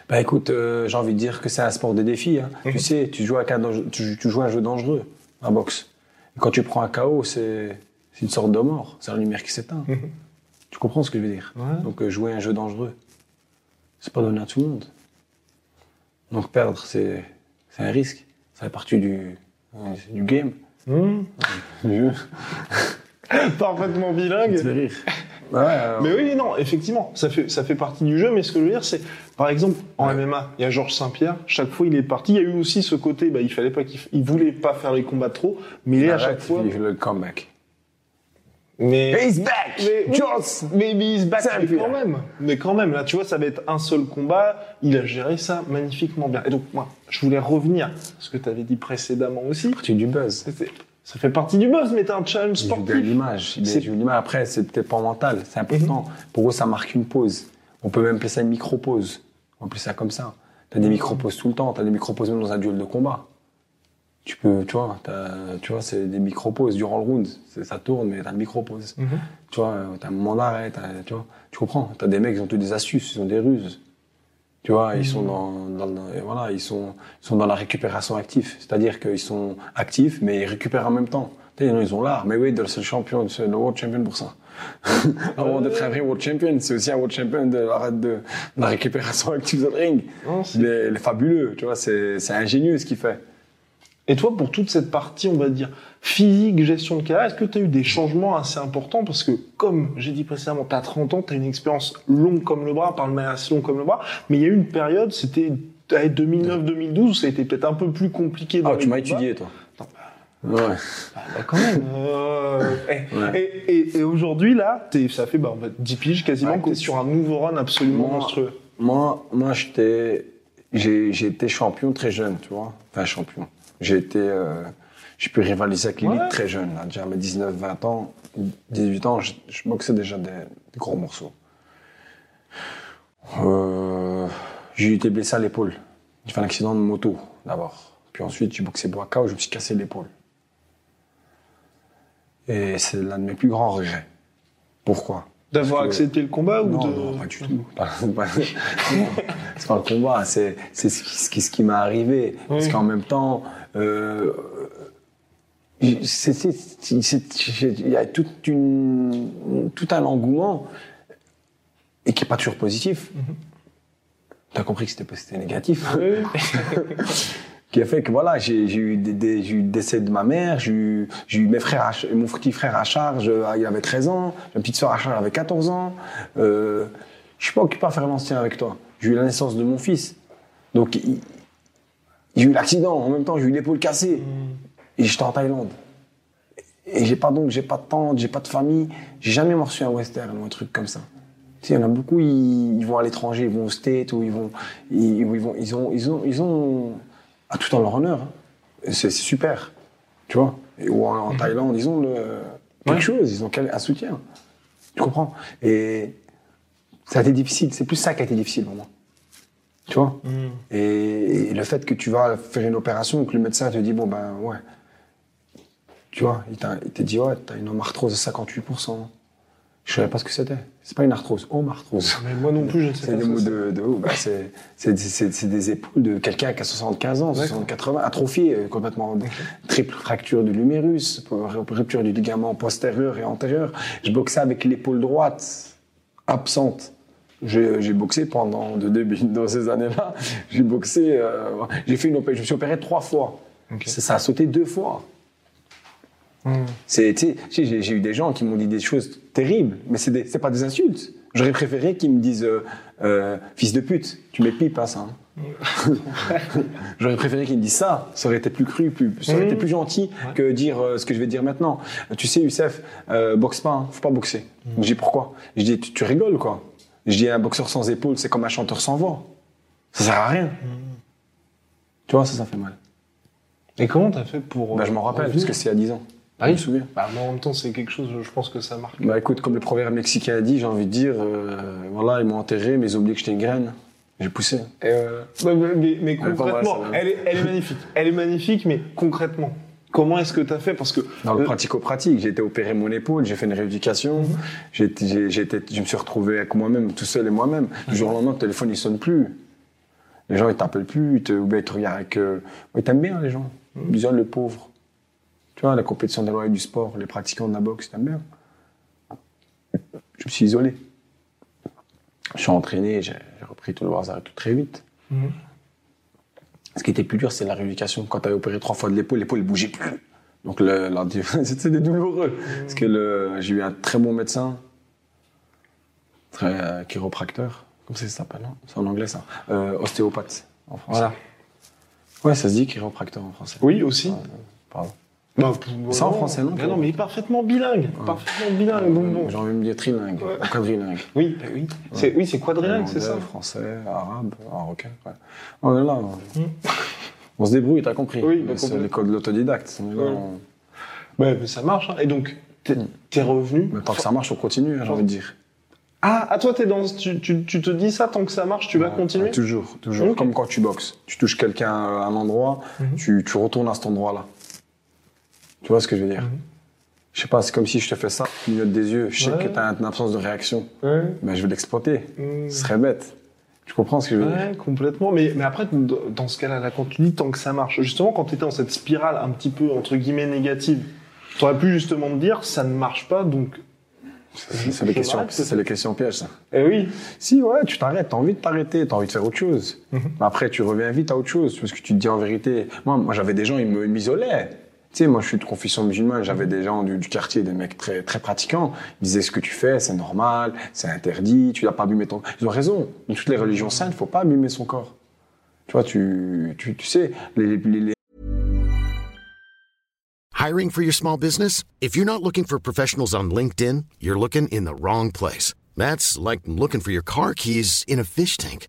Bah écoute, euh, j'ai envie de dire que c'est un sport de défi. Hein. Tu sais, tu joues, à un dangereux- tu, tu joues à un jeu dangereux, la boxe. Et quand tu prends un KO, c'est une sorte de mort. C'est la lumière qui s'éteint. Mhm. Tu comprends ce que je veux dire? Ouais. Donc euh, jouer un jeu dangereux, c'est pas donné à tout le monde. Donc perdre, c'est un risque. Ça fait partie du, du game. Mmh. [LAUGHS] Du jeu. [LAUGHS] Parfaitement bilingue. Ouais, euh, Mais oui, non, effectivement, ça fait, ça fait partie du jeu, mais ce que je veux dire, c'est, par exemple, en MMA, il y a Georges Saint-Pierre, chaque fois il est parti, il y a eu aussi ce côté, bah, il fallait pas qu'il, il voulait pas faire les combats trop, mais il est à chaque fois, le comeback. Mais, He's back! mais, oui, Jones! mais, mais he's back, mais quand même. Mais quand même, là, tu vois, ça va être un seul combat. Il a géré ça magnifiquement bien. Et donc, moi, je voulais revenir à ce que tu avais dit précédemment aussi. Partie du buzz. Ça fait partie du buzz, mais t'as un challenge Il sportif. l'image. Il C'est- joue l'image. Après, c'est peut-être pas mental. C'est important. Pour eux, ça marque une pause. On peut même appeler ça une micro-pause. On appelle ça comme ça. T'as des micro-pauses tout le temps. T'as des micro-pauses même dans un duel de combat. Tu peux, tu vois, t'as- tu vois, c'est des micro-pauses durant le round. Ça tourne, mais t'as une micro-pause. Mhm. Tu vois, t'as un moment d'arrêt, tu vois. Tu comprends. T'as des mecs, ils ont tous des astuces, ils ont des ruses. Tu vois, ils sont dans, dans, dans- et voilà, ils sont, ils sont dans la récupération active. C'est-à-dire qu'ils sont actifs, mais ils récupèrent en même temps. Tu sais, ils ont l'art. Mais oui, c'est le champion, c'est le world champion pour ça. [LAUGHS] Avant d'être un vrai world champion, c'est aussi un world champion de la, de, de la récupération active de ring. Non, c'est- Il est, il est fabuleux, tu vois, c'est, c'est ingénieux ce qu'il fait. Et toi, pour toute cette partie, on va dire, physique, gestion de carrière, est-ce que tu as eu des changements assez importants? Parce que, comme j'ai dit précédemment, tu as 30 ans, tu as une expérience longue comme le bras, par le assez long comme le bras, mais il y a eu une période, c'était 2009-2012, où ça a été peut-être un peu plus compliqué. dans Ah, tu m'as étudié, toi. Non, Ouais. Bah, quand même. euh, eh, Ouais. Et, et- et aujourd'hui, là, ça fait bah, en fait, 10 piges quasiment Ouais, que t'es écoute, sur un nouveau run absolument moi- monstrueux. Moi, moi, j'étais, j'ai, j'ai été champion très jeune, tu vois. Enfin, champion. J'ai été, euh, j'ai pu rivaliser avec l'élite Ouais. très jeune, là. Déjà à mes 19, 20 ans, 18 ans, je, je boxais déjà des, des gros morceaux. Euh, j'ai été blessé à l'épaule. J'ai fait un accident de moto, d'abord. Puis ensuite, j'ai boxé Boaka où je me suis cassé l'épaule. Et c'est l'un de mes plus grands regrets. Pourquoi? D'avoir que- accepté le combat ou non, de... non, pas du tout. [LAUGHS] C'est pas le combat, c'est ce qui, ce qui, m'est arrivé. Parce qu'en même temps, euh, c'est- c'est- c'est- c'est- il y a toute une, tout un engouement et qui est pas toujours positif. T'as compris que c'était négatif Oui. [LAUGHS] qui a fait que voilà, j'ai eu des, des- j'ai eu le décès de ma mère, j'ai eu, mes frères, à mon petit frère à charge, euh, il avait 13 ans, ma petite soeur à charge avait 14 ans. Euh, je suis pas occupé à faire l'ancien avec toi. J'ai eu la naissance de mon fils, donc j'ai eu l'accident. En même temps, j'ai eu l'épaule cassée et j'étais en Thaïlande. Et j'ai pas donc, j'ai pas de tante, j'ai pas de famille, j'ai jamais reçu un western ou un truc comme ça. Tu sais, il y en a beaucoup, ils, ils vont à l'étranger, ils vont au State ou ils vont, ils, ils vont, ils ont, ils ont, ils ont, à tout en leur honneur. hein. C'est super, tu vois? Et, ou en, en Thaïlande, ils ont le, quelque Ouais. chose, ils ont un soutien. Tu comprends? Et ça a été difficile, c'est plus ça qui a été difficile pour moi. Tu vois? Et, et le fait que tu vas faire une opération que le médecin te dit, bon ben ouais, tu vois, il t'a il t'a dit, ouais, t'as une arthrose de 58%. Je savais pas ce que c'était. C'est pas une arthrose, arthrose. Mais moi non plus, je ne sais C'est pas. des ce que mots c'est. de, de. Bah, c'est, c'est, c'est, c'est des épaules de quelqu'un qui a 75 ans, 60, 80, atrophié, complètement. Triple fracture du lumérus, rupture du ligament postérieur et antérieur. Je boxais avec l'épaule droite absente. J'ai, boxé pendant de début [LAUGHS] dans ces années-là. J'ai boxé, euh, j'ai fait une opé- je me suis opéré trois fois. Ok. Ça, ça a sauté deux fois. Hmm. C'est, j'ai, eu des gens qui m'ont dit des choses terribles, mais c'est, des, c'est pas des insultes. J'aurais préféré qu'ils me disent euh, euh, fils de pute, tu m'épipes pas ça. hein. [LAUGHS] J'aurais préféré qu'ils me disent ça. Ça aurait été plus cru, plus, ça aurait été plus gentil que dire euh, ce que je vais dire maintenant. Tu sais, Youssef, boxe pas, hein, faut pas boxer. Je dis pourquoi? Je dis tu, tu rigoles quoi. Je dis un boxeur sans épaules, c'est comme un chanteur sans voix. Ça sert à rien. Tu vois, ça, ça fait mal. Et comment t'as fait pour. Bah, je m'en rappelle, parce que c'est a 10 ans. Ah je oui me souviens. Bah, moi, en même temps, c'est quelque chose, je pense que ça marque. Bah écoute, comme le proverbe mexicain a dit, j'ai envie de dire, euh, voilà, ils m'ont enterré, mais ils ont oublié que j'étais une graine. J'ai poussé. Euh, mais, Elle concrètement, mal, elle est, elle est magnifique. Elle est magnifique, mais concrètement, comment est-ce que t'as fait? Parce que Dans le euh, pratico-pratique, j'ai été opéré mon épaule, j'ai fait une rééducation, j'ai- été- je me suis retrouvé avec moi-même, tout seul et moi-même. Du jour au lendemain, le téléphone, il sonne plus. Les gens, ils t'appellent plus, ils te, ils te regardent avec... Euh, ils t'aiment bien, les gens. Ils disent, oh, le pauvre. Tu vois, la compétition des loyers du sport, les pratiquants de la boxe, t'aiment bien. Je me suis isolé. Je suis entraîné, j'ai repris tout le bazar et tout très vite. Mhm. Ce qui était plus dur, c'est la rééducation. Quand tu opéré trois fois de l'épaule, l'épaule ne bougeait plus. Donc la- [LAUGHS] c'était douloureux. Parce que j'ai eu un très bon médecin, très euh, chiropracteur. Comment ça s'appelle hein? C'est en anglais ça. Euh, ostéopathe en français. Voilà. Ouais, ça se dit chiropracteur en français. Oui, aussi. Pardon. Bah, Ça, en français, non, Mais non, mais il est parfaitement bilingue. Parfaitement bilingue. Donc bon. J'ai envie de me dire trilingue, Ouais. quadrilingue. Oui, bah oui. C'est, oui, c'est quadrilingue, c'est ça. Français, arabe, marocain. Ouais. On est là. on- [LAUGHS] On se débrouille, t'as compris. Oui, bah, c'est l'école de l'autodidacte. On là, Ouais. mais ça marche. hein. Et donc, t'es, t'es revenu. Mais tant que ça marche, on continue, hein, j'ai envie de dire. Ah, à toi, t'es dans, tu, tu, tu te dis ça tant que ça marche, tu vas continuer. Toujours, toujours. Comme quand tu boxes. Tu touches quelqu'un à un endroit, Mhm. tu, tu retournes à cet endroit-là. Tu vois ce que je veux dire? Mhm. Je sais pas, c'est comme si je te fais ça, tu clignotes des yeux, je sais Ouais. que t'as une absence de réaction. Ouais. Ben, je vais l'exploiter. Mmh. Ce serait bête. Tu comprends ce que je veux dire? Ouais, complètement. Mais, mais après, dans ce cas-là, tu dis tant que ça marche, justement, quand tu étais dans cette spirale un petit peu, entre guillemets, négative, tu aurais pu justement te dire, ça ne marche pas, donc. C'est les, questions- c'est les questions pièges, ça. Eh oui. Si, ouais, tu t'arrêtes, t'as envie de t'arrêter, t'as envie de faire autre chose. Mhm. Mais après, tu reviens vite à autre chose, parce que tu te dis en vérité. Moi, moi j'avais des gens, me- ils m'isolaient. Tu sais, moi, je suis de confession musulmane, j'avais des gens du, du quartier, des mecs très, très pratiquants. Ils disaient ce que tu fais, c'est normal, c'est interdit, tu n'as pas abîmer ton. Ils ont raison. Dans toutes les religions saintes, il faut pas abîmer son corps. Tu vois, tu, tu, tu sais, les, les, les- Hiring for your small business? If you're not looking for professionals on LinkedIn, you're looking in the wrong place. That's like looking for your car keys in a fish tank.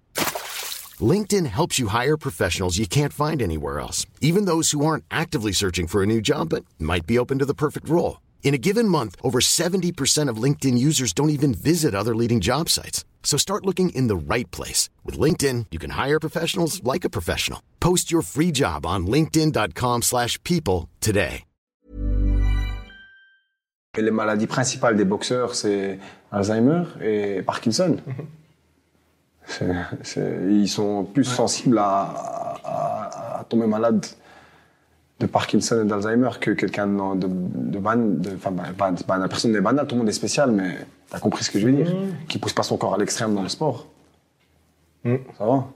LinkedIn helps you hire professionals you can't find anywhere else, even those who aren't actively searching for a new job but might be open to the perfect role. In a given month, over 70% of LinkedIn users don't even visit other leading job sites. So start looking in the right place. With LinkedIn, you can hire professionals like a professional. Post your free job on linkedin.com/people slash people today. les maladies principales des boxeurs, c'est Alzheimer et Parkinson. [LAUGHS] Ils sont plus sensibles à, à- à tomber malade de Parkinson et d'Alzheimer que quelqu'un de, de, ban, de, enfin, ban- ban- ban- personne n'est banal, tout le monde est spécial, mais t'as compris ce que je veux dire. Qui pousse pas son corps à l'extrême dans le sport. Mhm. Ça va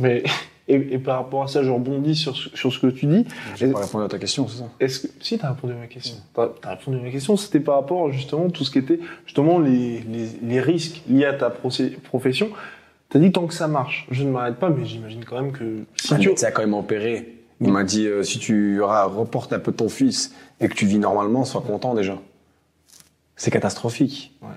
Mais, et, et par rapport à ça, je rebondis sur, ce- sur ce que tu dis. J'ai pas répondu à ta question, c'est ça? Est-ce que si t'as répondu à ma question, t'as as répondu à ma question, c'était par rapport justement tout ce qui était justement les, les, les risques liés à ta profession. T'as dit tant que ça marche, je ne m'arrête pas, mais j'imagine quand même que si Un tu médecin a quand même opéré. Il m'a dit euh, si tu reportes un peu ton fils et que tu vis normalement, sois content déjà. C'est catastrophique. Ouais.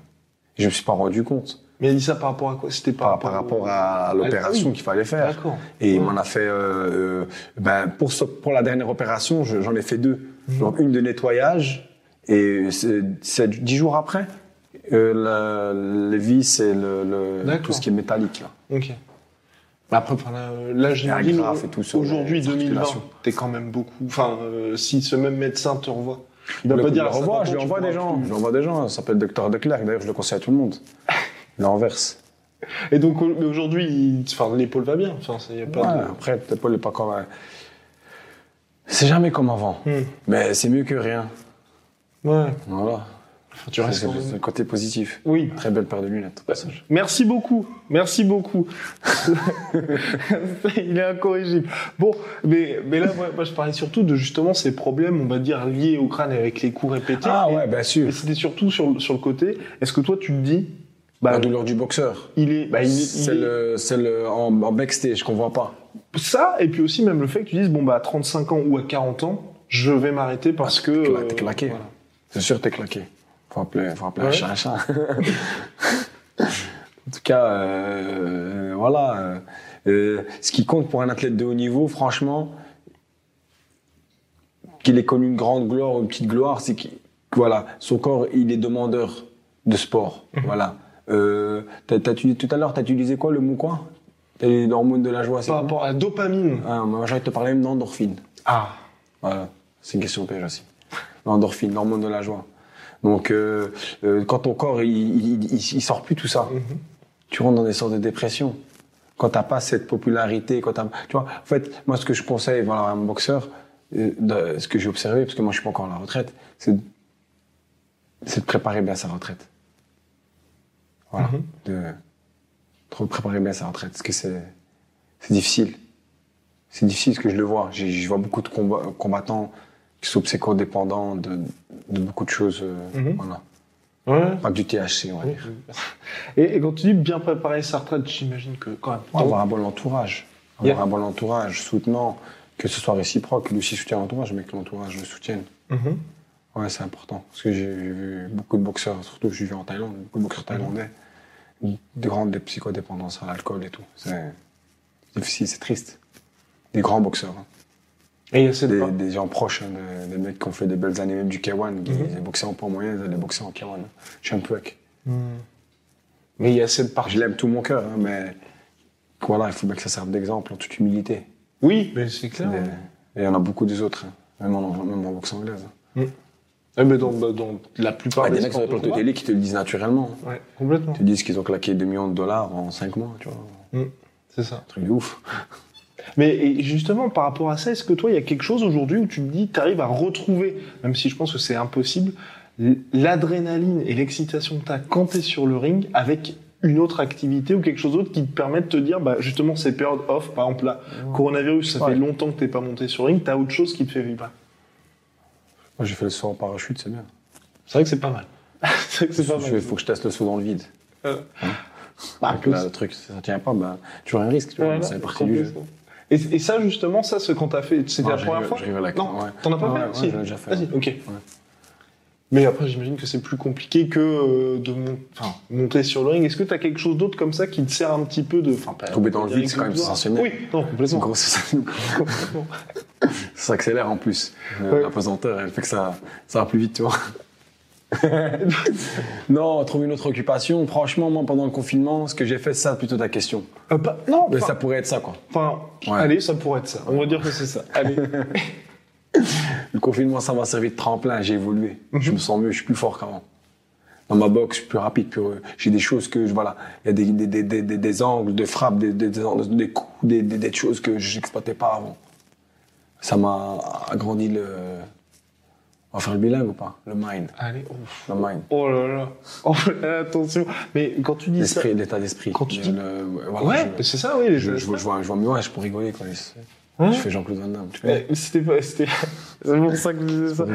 Je me suis pas rendu compte mais il a dit ça par rapport à quoi? C'était par, par, par rapport à l'opération Ah oui. qu'il fallait faire. D'accord. Et il m'en a fait. euh, euh, ben, pour, ce- pour la dernière opération, je- j'en ai fait deux. Donc une de nettoyage et c'est c'est dix jours après. Euh, les vis et le, tout ce qui est métallique. Là. Ok. Mais Après, par euh, tout sur aujourd'hui, les 2020, articulations. t'es quand même beaucoup. Enfin, euh, si ce même médecin te revoit, il va Le- pas dire je revois, 50 je lui envoie des pourras gens. Je lui envoie des gens. Ça s'appelle Docteur Declerc. D'ailleurs, je le conseille à tout le monde. [LAUGHS] Il inverse. Et donc, aujourd'hui, enfin, l'épaule va bien. Enfin, y a pas Ouais, de... Après, peut-être pas, il est pas comme. un- C'est jamais comme avant. Hmm. Mais c'est mieux que rien. Ouais. Voilà. Tu C'est restes le le côté positif. Oui. Très belle paire de lunettes. au passage. Merci beaucoup. Merci beaucoup. [LAUGHS] Il est incorrigible. Bon, mais, mais là, moi, moi, je parlais surtout de justement ces problèmes, on va dire, liés au crâne avec les coups répétés. Ah Et- ouais, bien Et sûr. c'était surtout sur, sur le côté. Est-ce que toi, tu te dis, bah, La douleur du boxeur. il est, bah, il, C'est est- le, c'est le en, en backstage qu'on voit pas. ça, et puis aussi même le fait que tu dises, bon, bah, à 35 ans ou à 40 ans, je vais m'arrêter parce que. T'es cla- euh, t'es claqué. voilà. C'est sûr, t'es claqué. Faut chat. [LAUGHS] en tout cas, euh, voilà. euh, ce qui compte pour un athlète de haut niveau, franchement, qu'il ait connu une grande gloire ou une petite gloire, c'est que voilà, son corps, il est demandeur de sport. Mhm. Voilà. Euh, tu- tout à l'heure, t'as utilisé quoi, le mot quoi T'as les hormones de la joie, c'est Par rapport à la dopamine. ah, Moi, j'ai envie de te parler même d'endorphine. Ah. Voilà, c'est une question piège aussi. L'endorphine, l'hormone de la joie. Donc, euh, euh, quand ton corps, il, il, il, il sort plus tout ça, tu rentres dans des sortes de dépression. Quand t'as pas cette popularité, quand t'as, tu vois, en fait, moi, ce que je conseille, voilà, à un boxeur, euh, de- ce que j'ai observé, parce que moi, je suis pas encore à la retraite, c'est, de préparer bien sa retraite. Voilà, Mhm. de, de préparer bien sa retraite, parce que c'est, difficile. C'est difficile parce que je le vois. Je vois beaucoup de comba- combattants qui sont psychodépendants de, de beaucoup de choses. Mhm. Voilà. Ouais. Pas que du THC, on va Oui. dire. Et, et quand tu dis bien préparer sa retraite, j'imagine que quand même. Ouais, avoir un bon entourage. Avoir Yeah. un bon entourage soutenant, que ce soit réciproque, lui aussi soutient l'entourage, mais que l'entourage le soutienne. Mhm. Ouais, c'est important. Parce que j'ai vu beaucoup de boxeurs, surtout je vis en Thaïlande, beaucoup de boxeurs thaïlandais, de grandes des psychodépendances à l'alcool et tout. C'est difficile, c'est triste. Des grands boxeurs. hein. Et il y a cette Des, part- des gens proches, hein, de- des mecs qui ont fait des belles années, même du K1, qui Mhm. ils boxaient en poids moyen, ils allaient boxer en K1. Je suis un peu avec. Mais il y a cette partie. Je l'aime tout mon cœur, hein, mais voilà, il faut bien que ça serve d'exemple en toute humilité. Oui, mais c'est clair. Et ouais. et il y en a beaucoup des autres, hein, même, en, même en boxe anglaise. Eh ben, dans, dans la plupart Ouais, des des mecs sur les plateaux télé qui te le disent naturellement. Ouais, complètement. Ils te disent qu'ils ont claqué 2 millions de dollars en 5 mois, tu vois. Un C'est ça. truc de ouf. Mais justement, par rapport à ça, est-ce que toi, il y a quelque chose aujourd'hui où tu te dis, tu arrives à retrouver, même si je pense que c'est impossible, l'adrénaline et l'excitation que tu as quand tu es sur le ring avec une autre activité ou quelque chose d'autre qui te permet de te dire, bah, justement, ces périodes off, par exemple là, coronavirus, ça Ouais. fait longtemps que t'es pas monté sur le ring, tu as autre chose qui te fait vibrer. Moi, j'ai fait le saut en parachute, c'est bien. C'est vrai que c'est pas mal. [LAUGHS] c'est vrai que c'est pas Il mal. faut que je teste le saut dans le vide. Euh, Bah, plus- là, le truc, ça tient pas, bah, tu un risque, tu vois, c'est partie du jeu. Et, et ça, justement, ça, ce quand t'as fait, c'était Ouais, la je première fois je rigole avec Non, ouais. t'en as pas Ouais, fait Si. déjà fait, Vas-y, ouais. ok. Mais après, j'imagine que c'est plus compliqué que euh, de mon- enfin, monter sur le ring. Est-ce que t'as quelque chose d'autre comme ça qui te sert un petit peu de... Enfin, pas- Tomber dans le vide, c'est quand même sensationnel. Oui, non, complètement. gros, ça. complètement. [LAUGHS] Ça accélère en plus. La pesanteur, elle fait que ça, ça va plus vite, tu vois. [LAUGHS] non, trouver une autre occupation. Franchement, moi, pendant le confinement, ce que j'ai fait, c'est ça plutôt ta question. Euh, pas- non, Mais ça pourrait être ça, quoi. enfin, Ouais. allez, ça pourrait être ça. On va dire que c'est ça. Allez. [LAUGHS] Le confinement, ça m'a servi de tremplin. J'ai évolué. Mhm. Je me sens mieux. Je suis plus fort qu'avant. Dans ma boxe, je suis plus rapide. Plus, j'ai des choses que, je- voilà, il y a des, des, des, des, des- angles de frappe, des, des, des, angles- des coups, des, des, des choses que je n'exploitais pas avant. Ça m'a agrandi le. On va faire le bilingue ou pas? Le mind. allez, ouf. Le mind. Oh là là. Oh là attention. Mais quand tu dis ça... L'esprit, l'état d'esprit. Quand tu dis- le- voilà, Ouais, je- c'est ça, oui. les je, je, vois- je vois, je vois mieux, ouais, je peux rigoler, quoi. Ouais. Je fais Jean-Claude Van Damme, Eh, C'était pas... C'était... [LAUGHS] c'est pour ça que je disais ça.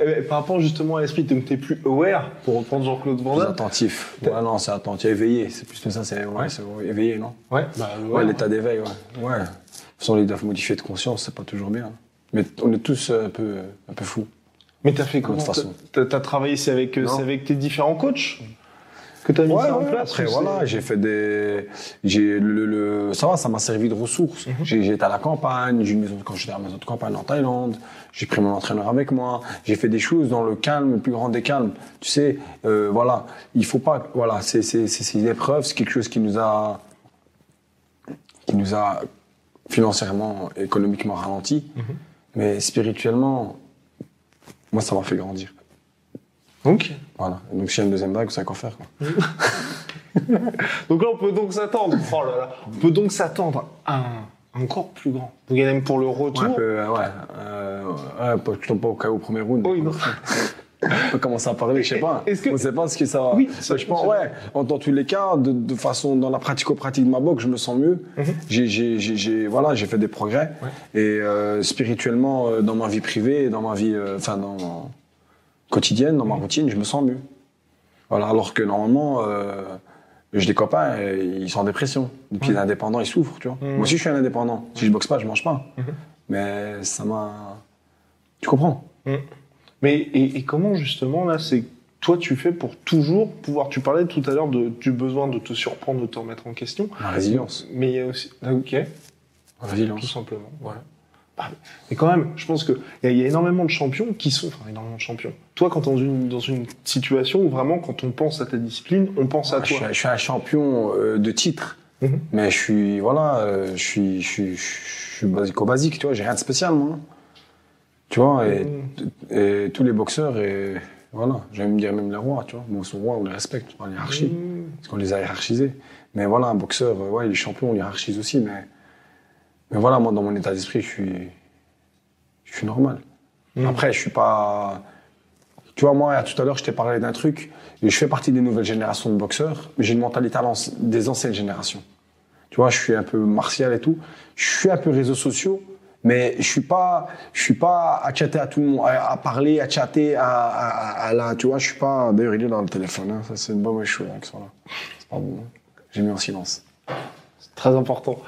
Eh ben, par rapport justement à l'esprit, donc t'es plus aware, pour reprendre Jean-Claude Van Plus Damme. attentif. Ouais, non, c'est attentif, éveillé. C'est plus que ça, c'est ouais, éveillé, non? Ouais, bah, Ouais, l'état d'éveil, ouais. Ouais. De toute façon, l'état modifié de conscience, c'est pas toujours bien. Mais on est tous un peu, un peu fous. Mais t'as fait comment toute façon. T'as travaillé, c'est avec, euh, avec tes différents coachs que t'as mis ça en place Après, voilà, j'ai fait des. J'ai le, le- Ça va, ça m'a servi de ressources. Mhm. J'ai j'ai été à la campagne, j'ai une maison, quand j'étais à la maison de campagne en Thaïlande, j'ai pris mon entraîneur avec moi, j'ai fait des choses dans le calme, le plus grand des calmes. Tu sais, euh, voilà, il faut pas. Voilà, c'est c'est- c'est- c'est une épreuve, c'est quelque chose qui nous a. qui nous a financièrement, économiquement ralenti. Mhm. Mais spirituellement, moi, ça m'a fait grandir. Ok. Voilà. Donc, si y a une deuxième vague, savez quoi faire, quoi. [LAUGHS] Donc là, on peut donc s'attendre. Oh là là. On peut donc s'attendre à un encore plus grand. Donc il y a même pour le retour. Ouais, un peu, euh, ouais. Euh, ouais, pas- je tombe pas au cas au premier round. Oui, non. [LAUGHS] On peut commencer à parler, je sais pas. Que- On sait pas ce que ça va. Oui, ça, je pense, ouais. En, dans tous les cas, de, de façon, dans la pratico-pratique de ma boxe, je me sens mieux. Mhm. J'ai, voilà, j'ai fait des progrès. Et euh, spirituellement, euh, dans ma vie privée, dans ma vie, euh, enfin, dans quotidienne, dans ma Mhm. routine, je me sens mieux. Voilà, alors que normalement, j'ai des copains, ils sont en dépression. Et puis les indépendants, ils souffrent, tu vois. Mhm. Moi aussi, je suis un indépendant. Si je boxe pas, je mange pas. Mais ça m'a. Tu comprends? Mais et, et comment justement là, c'est toi tu fais pour toujours pouvoir. Tu parlais tout à l'heure de, du besoin de te surprendre, de te remettre en question. La résilience. Mais il y a aussi. Ah, Ok. La Tout résilience. simplement, voilà. Bah, Mais quand même, je pense a- il y a énormément de champions qui sont, enfin énormément de champions. Toi, quand dans une, dans une situation où vraiment, quand on pense à ta discipline, on pense à je, suis, toi. je suis un champion euh, de titre, Mhm. mais je suis, voilà, euh, je suis, je suis, je suis basico-basique, tu vois, j'ai rien de spécial, moi. Tu vois, et, et tous les boxeurs, et voilà, j'aime dire même les rois, tu vois, moi, son roi, on les respecte, on les hiérarchie, Mmh. parce qu'on les a hiérarchisés. Mais voilà, un boxeur, euh, ouais, il est champion, on hiérarchise aussi, mais, mais voilà, moi, dans mon état d'esprit, je suis, je suis normal. Mhm. Après, je suis pas. Tu vois, moi, tout à l'heure, je t'ai parlé d'un truc. Je fais partie des nouvelles générations de boxeurs, mais j'ai une mentalité des anciennes générations. Tu vois, je suis un peu martial et tout. Je suis un peu réseaux sociaux, mais je suis pas, je suis pas à chatter à tout le monde, à, à parler, à chatter, à, à, à- là. Tu vois, je suis pas. D'ailleurs, il est dans le téléphone. Hein. Ça, c'est une bonne chose avec ça là. C'est pas bon. J'ai mis en silence. C'est très important.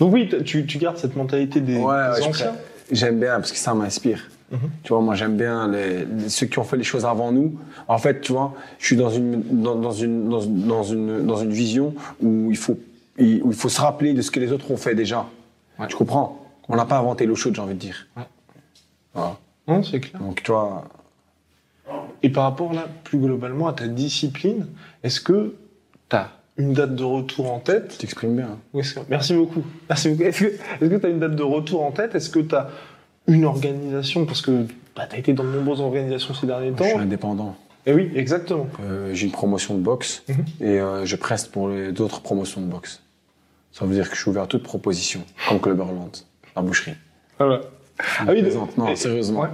Donc oui, tu, tu gardes cette mentalité des, Ouais, des anciens. j'aime bien parce que ça m'inspire. Mhm. Tu vois, moi j'aime bien les, les- ceux qui ont fait les choses avant nous. En fait, tu vois, je suis dans une dans, dans une dans, dans une dans une vision où il faut où il faut se rappeler de ce que les autres ont fait déjà. Ouais. Tu comprends? On n'a pas inventé l'eau chaude, j'ai envie de dire. Ouais. Voilà. Non, c'est clair. Donc tu vois, Et par rapport là, plus globalement à ta discipline, est-ce que tu as une date de retour en tête? Tu t'exprimes bien. hein. Oui, Merci beaucoup. Merci beaucoup. Est-ce que tu as une date de retour en tête? Est-ce que tu as une organisation? Parce que bah, tu as été dans de nombreuses organisations ces derniers Je suis temps. indépendant. Et oui, exactement. Euh, j'ai une promotion de boxe Mhm. et euh, je preste pour les d'autres promotions de boxe. Ça veut dire que je suis ouvert à toute proposition, comme Club Hurlant, la boucherie. Voilà. Ah oui, plaisante. Non, et- sérieusement. ouais.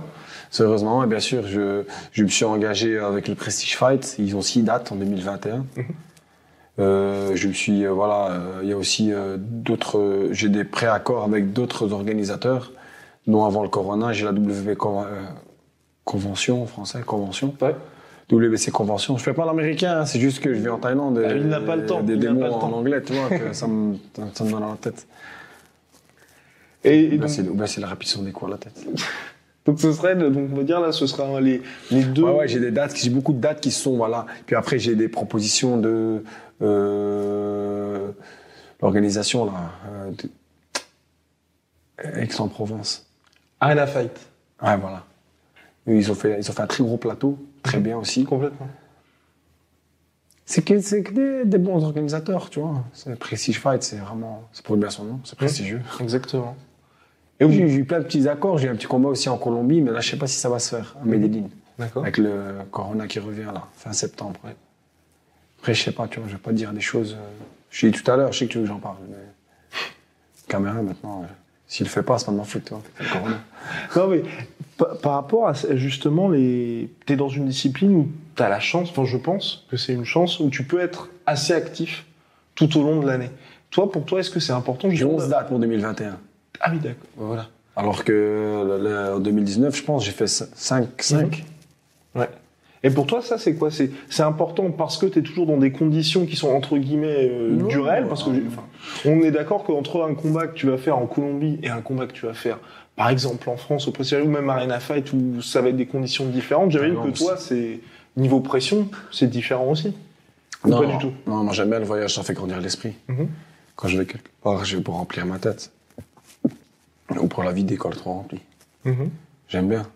Sérieusement, et bien sûr, je, je me suis engagé avec le Prestige Fight. Ils ont six dates en 2021. Mhm. Euh, je me suis, euh, voilà, euh, il y a aussi d'autres, j'ai des préaccords avec d'autres organisateurs, dont avant le Corona, j'ai la WB Con- Convention, en français, Convention. Ouais. WBC Convention. Je fais pas l'américain, hein, c'est juste que je vis en Thaïlande. Ah, et- il n'a pas le temps, Des il démos pas le en temps. anglais, tu vois, que ça me, ça me donne à la tête. Et, et Bah, c'est bah, la des coups à la tête. [LAUGHS] donc ce serait, donc on va dire là, ce sera les, les deux. Ouais, ouais, j'ai des dates, j'ai beaucoup de dates qui sont, voilà. Puis après, j'ai des propositions de euh, l'organisation là, euh, Aix-en-Provence. Arena Fight. Ouais, voilà. Ils ont fait, ils ont fait un très gros plateau, très bien aussi. Complètement. C'est que, c'est que des, des bons organisateurs, tu vois. C'est Prestige Fight, c'est vraiment, c'est pour bien son nom, c'est prestigieux. Exactement. Et oui, j'ai eu plein de petits accords. J'ai eu un petit combat aussi en Colombie, mais là, je sais pas si ça va se faire à Medellin. D'accord. Avec le Corona qui revient là, fin septembre. ouais. Après, je sais pas, tu vois, je vais pas dire des choses. euh, Je l'ai dit tout à l'heure, je sais que tu veux que j'en parle. Mais... Caméra maintenant, euh, s'il le fait pas, c'est pas de ma faute, tu vois. c'est le Corona. [LAUGHS] Non, mais pa- par rapport à justement, les... tu es dans une discipline où tu as la chance, enfin je pense que c'est une chance, où tu peux être assez actif tout au long de l'année. Toi, pour toi, est-ce que c'est important J'ai justement 11 dates pour 2021. Ah oui, d'accord. Voilà. Alors que en 2019, je pense, j'ai fait 5. 5. Ouais. Et pour toi, ça, c'est quoi? C'est important parce que tu es toujours dans des conditions qui sont entre guillemets euh, Non, du réel? Parce que enfin, on est d'accord qu'entre un combat que tu vas faire en Colombie et un combat que tu vas faire, par exemple en France, au Pressing ou même Arena Fight, où ça va être des conditions différentes, j'avais Ah que toi, c'est niveau pression, c'est différent aussi. Ou Non, pas du tout? non, moi j'aime bien le voyage, ça fait grandir l'esprit. Mhm. Quand je vais quelque part, je vais pour remplir ma tête. Ou pour la quand elle est trop remplie. Mhm. J'aime bien.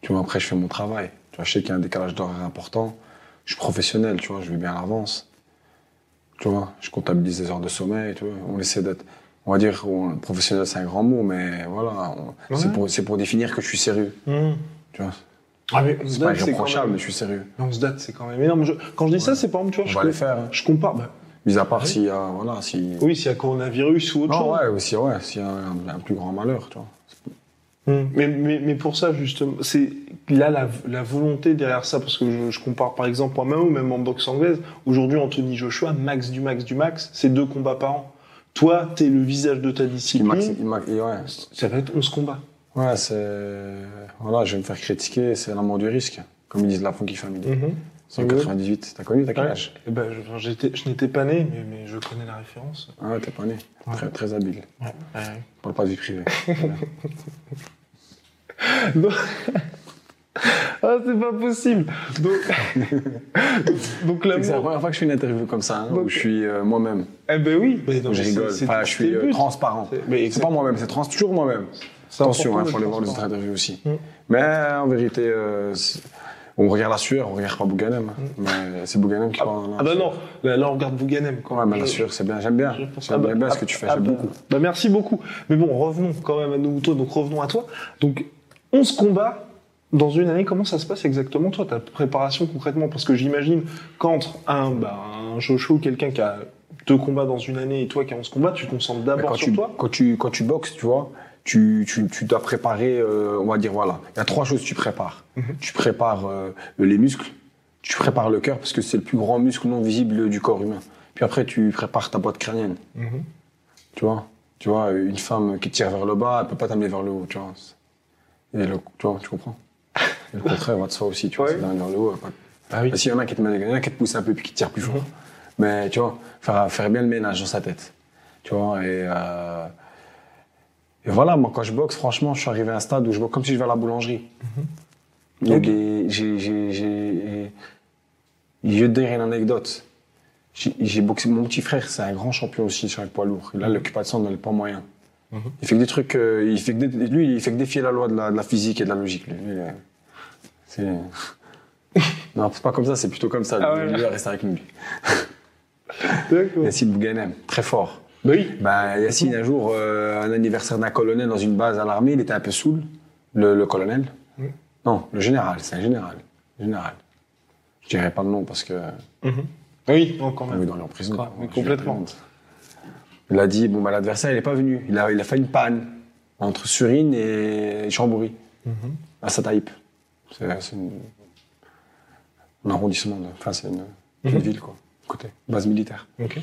Tu vois, après, je fais mon travail. Tu vois, je sais qu'il y a un décalage d'horaire important. Je suis professionnel, tu vois, je vais bien à l'avance. Tu vois, je comptabilise les heures de sommeil, tu vois. On essaie d'être, on va dire, on- professionnel, c'est un grand mot, mais voilà, on- Ouais. c'est pour, définir que je suis sérieux. Mhm. Tu vois, Ah, mais c'est pas irréprochable, même... mais je suis sérieux. Mais on se date, c'est quand même énorme. Je- Quand je dis ça, c'est par exemple, tu vois, je, com- les faire. hein. je compare. bah, Mis à part s'il y a, voilà, si. Oui, s'il y a coronavirus ou autre non, chose. Ouais, aussi, ouais, s'il y a un, plus grand malheur, tu hmm. Mais, mais, mais, pour ça, justement, c'est là la, la, volonté derrière ça, parce que je, compare par exemple en main ou même en boxe anglaise, aujourd'hui Anthony Joshua, max du max du max, c'est deux combats par an. Toi, t'es le visage de ta discipline. Ça va être 11 combats. Ouais, c'est. Voilà, je vais me faire critiquer, c'est l'amour du risque, comme ils disent la Funky Family. Mm. 198, t'as connu, t'as quel âge ben, je, je n'étais pas né, mais, je connais la référence. Ah, t'es pas né très, habile. Ouais. On parle pas de vie privée. [LAUGHS] [LAUGHS] ah, c'est pas possible [LAUGHS] Donc, l'amour... C'est la première fois que je fais une interview comme ça, hein, donc... où je suis euh, moi-même. Eh ben oui mais Je rigole, enfin, je suis euh, transparent. C'est pas moi-même, c'est trans... toujours moi-même. Attention, hein, il faut aller voir les autres interviews aussi. Mm. Mais en vérité, euh, on regarde la sueur, on regarde pas Bouganem. Mais c'est Bouganem qui parle. Ah bah non, là, là, on regarde Bouganem. Quoi. Ouais, mais la Je- sueur, c'est bien, j'aime bien. J'aime ah bah- bien ce ah- que tu fais, ah j'aime bah- beaucoup. Bah merci beaucoup. Mais bon, revenons quand même à nos moutons, donc revenons à toi. Donc, 11 combats dans une année, comment ça se passe exactement, toi, ta préparation concrètement? Parce que j'imagine qu'entre un, bah, un Joshua quelqu'un qui a deux combats dans une année et toi qui as 11 combats, tu te concentres d'abord quand sur tu, toi? quand tu quand tu boxes, tu vois, tu tu tu dois préparer, euh, on va dire voilà, il y a trois choses que tu prépares. Mhm. Tu prépares euh, les muscles, tu prépares le cœur parce que c'est le plus grand muscle non visible du corps humain. Puis après tu prépares ta boîte crânienne, Mhm. tu vois? Tu vois, une femme qui tire vers le bas, elle peut pas t'amener vers le haut, tu vois. Et le, tu vois, tu comprends? Et [LAUGHS] le contraire va de soi aussi, tu vois. Ouais. Vers le haut, peut- Ah oui. Parce qu'il y en a qui te, y en a qui te poussent un peu puis qui te tirent plus fort. Mhm. Mais tu vois, faire, faire bien le ménage dans sa tête. Tu vois, et, euh, Et voilà, moi, quand je boxe, franchement, je suis arrivé à un stade où je boxe comme si je vais à la boulangerie. Il y a Ok. des, j'ai, j'ai, j'ai, je vais te dire une anecdote. J'ai, boxé, mon petit frère, c'est un grand champion aussi sur le poids lourd. Il a l'occupation dans le poids moyen. Mhm. Il fait que des trucs, euh, il fait que des- lui, il fait que défier la loi de la, de la physique et de la logique. Euh, c'est, [LAUGHS] non, c'est pas comme ça, c'est plutôt comme ça. Ah ouais. lui, il reste avec lui. D'accord. Yacine Bouganem, très fort. Bah oui. Ben, Yacine, un jour, euh, un anniversaire d'un colonel dans une base à l'armée, il était un peu saoul, le, le colonel. Oui. Non, le général, c'est un général. Général. Je dirais pas le nom parce que Oui, non, quand on même. dans en prison. Ah, complètement. Il a dit, bon, ben, l'adversaire, il est pas venu. Il a, il a fait une panne entre Surine et Chamboury, Mhm. à Sataïp. C'est une- un arrondissement, de- enfin, c'est une, une Mhm. ville, quoi, côté, base militaire. Ok.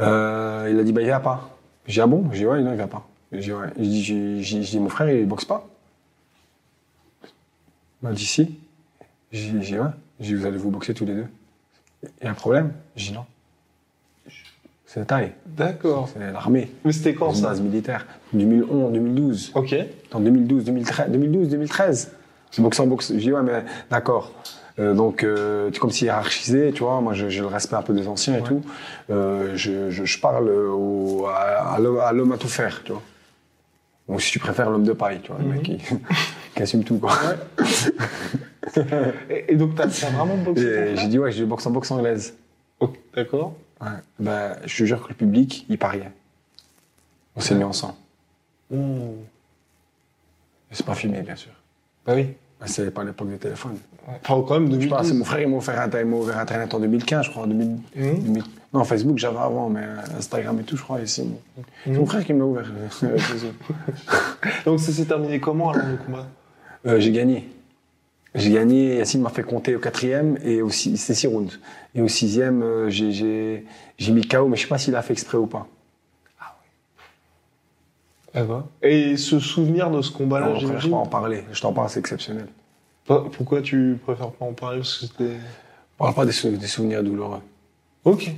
Euh, il a dit, bah, il vient pas. J'ai dit, ah bon? J'ai dit, ouais, non, il vient pas. J'ai dit, ouais. J'ai dit, mon frère, il boxe pas Il m'a dit, si. J'ai dit, ouais. J'ai dit, vous allez vous boxer tous les deux. Il y a un problème? J'ai dit, non. C'est la taille. D'accord. C'est l'armée. Mais c'était quand ça? base militaire. 2011, 2012. Ok. En 2012, 2013, 2012, 2013. C'est boxe en boxe. J'ai dit, ouais, mais d'accord. Euh, donc, euh, comme c'est hiérarchisé, tu vois, moi j'ai j'ai le respect un peu des anciens et tout. Euh, je, je, je parle au, à, à l'homme à tout faire, tu vois. Donc, si tu préfères l'homme de paille, tu vois, le mec qui, [LAUGHS] qui assume tout, quoi. Et, et donc, t'as vraiment boxé j'ai dit, ouais, je boxe en boxe anglaise. Ok, D'accord. Ouais. Ben, je te jure que le public, il pariait. On s'est mis ensemble. Et C'est pas filmé, bien sûr. Bah oui. Ben, C'est pas l'époque des téléphones. Enfin, quand même, Je sais pas, c'est 2012. mon frère, il m'a offert, un- il m'a ouvert Internet en 2015, je crois, en 2000, Mhm. 2000 Non, Facebook, j'avais avant, mais euh, Instagram et tout, je crois, et c'est mon, c'est mon frère qui me l'a ouvert. euh. [LAUGHS] [LAUGHS] Donc, ça s'est terminé comment alors le combat? Euh, j'ai gagné. J'ai gagné, Yacine m'a fait compter au quatrième, et au six- c'est six rounds. Et au sixième, j'ai mis KO, mais je sais pas s'il a fait exprès ou pas. Ben. Et ce souvenir de ce combat-là, Alors, après, je peux j'imagine. pas en parler. Je t'en parle, c'est exceptionnel. Pourquoi tu préfères pas en parler? Parce que c'était. On parle pas des, sou- des souvenirs douloureux. Ok.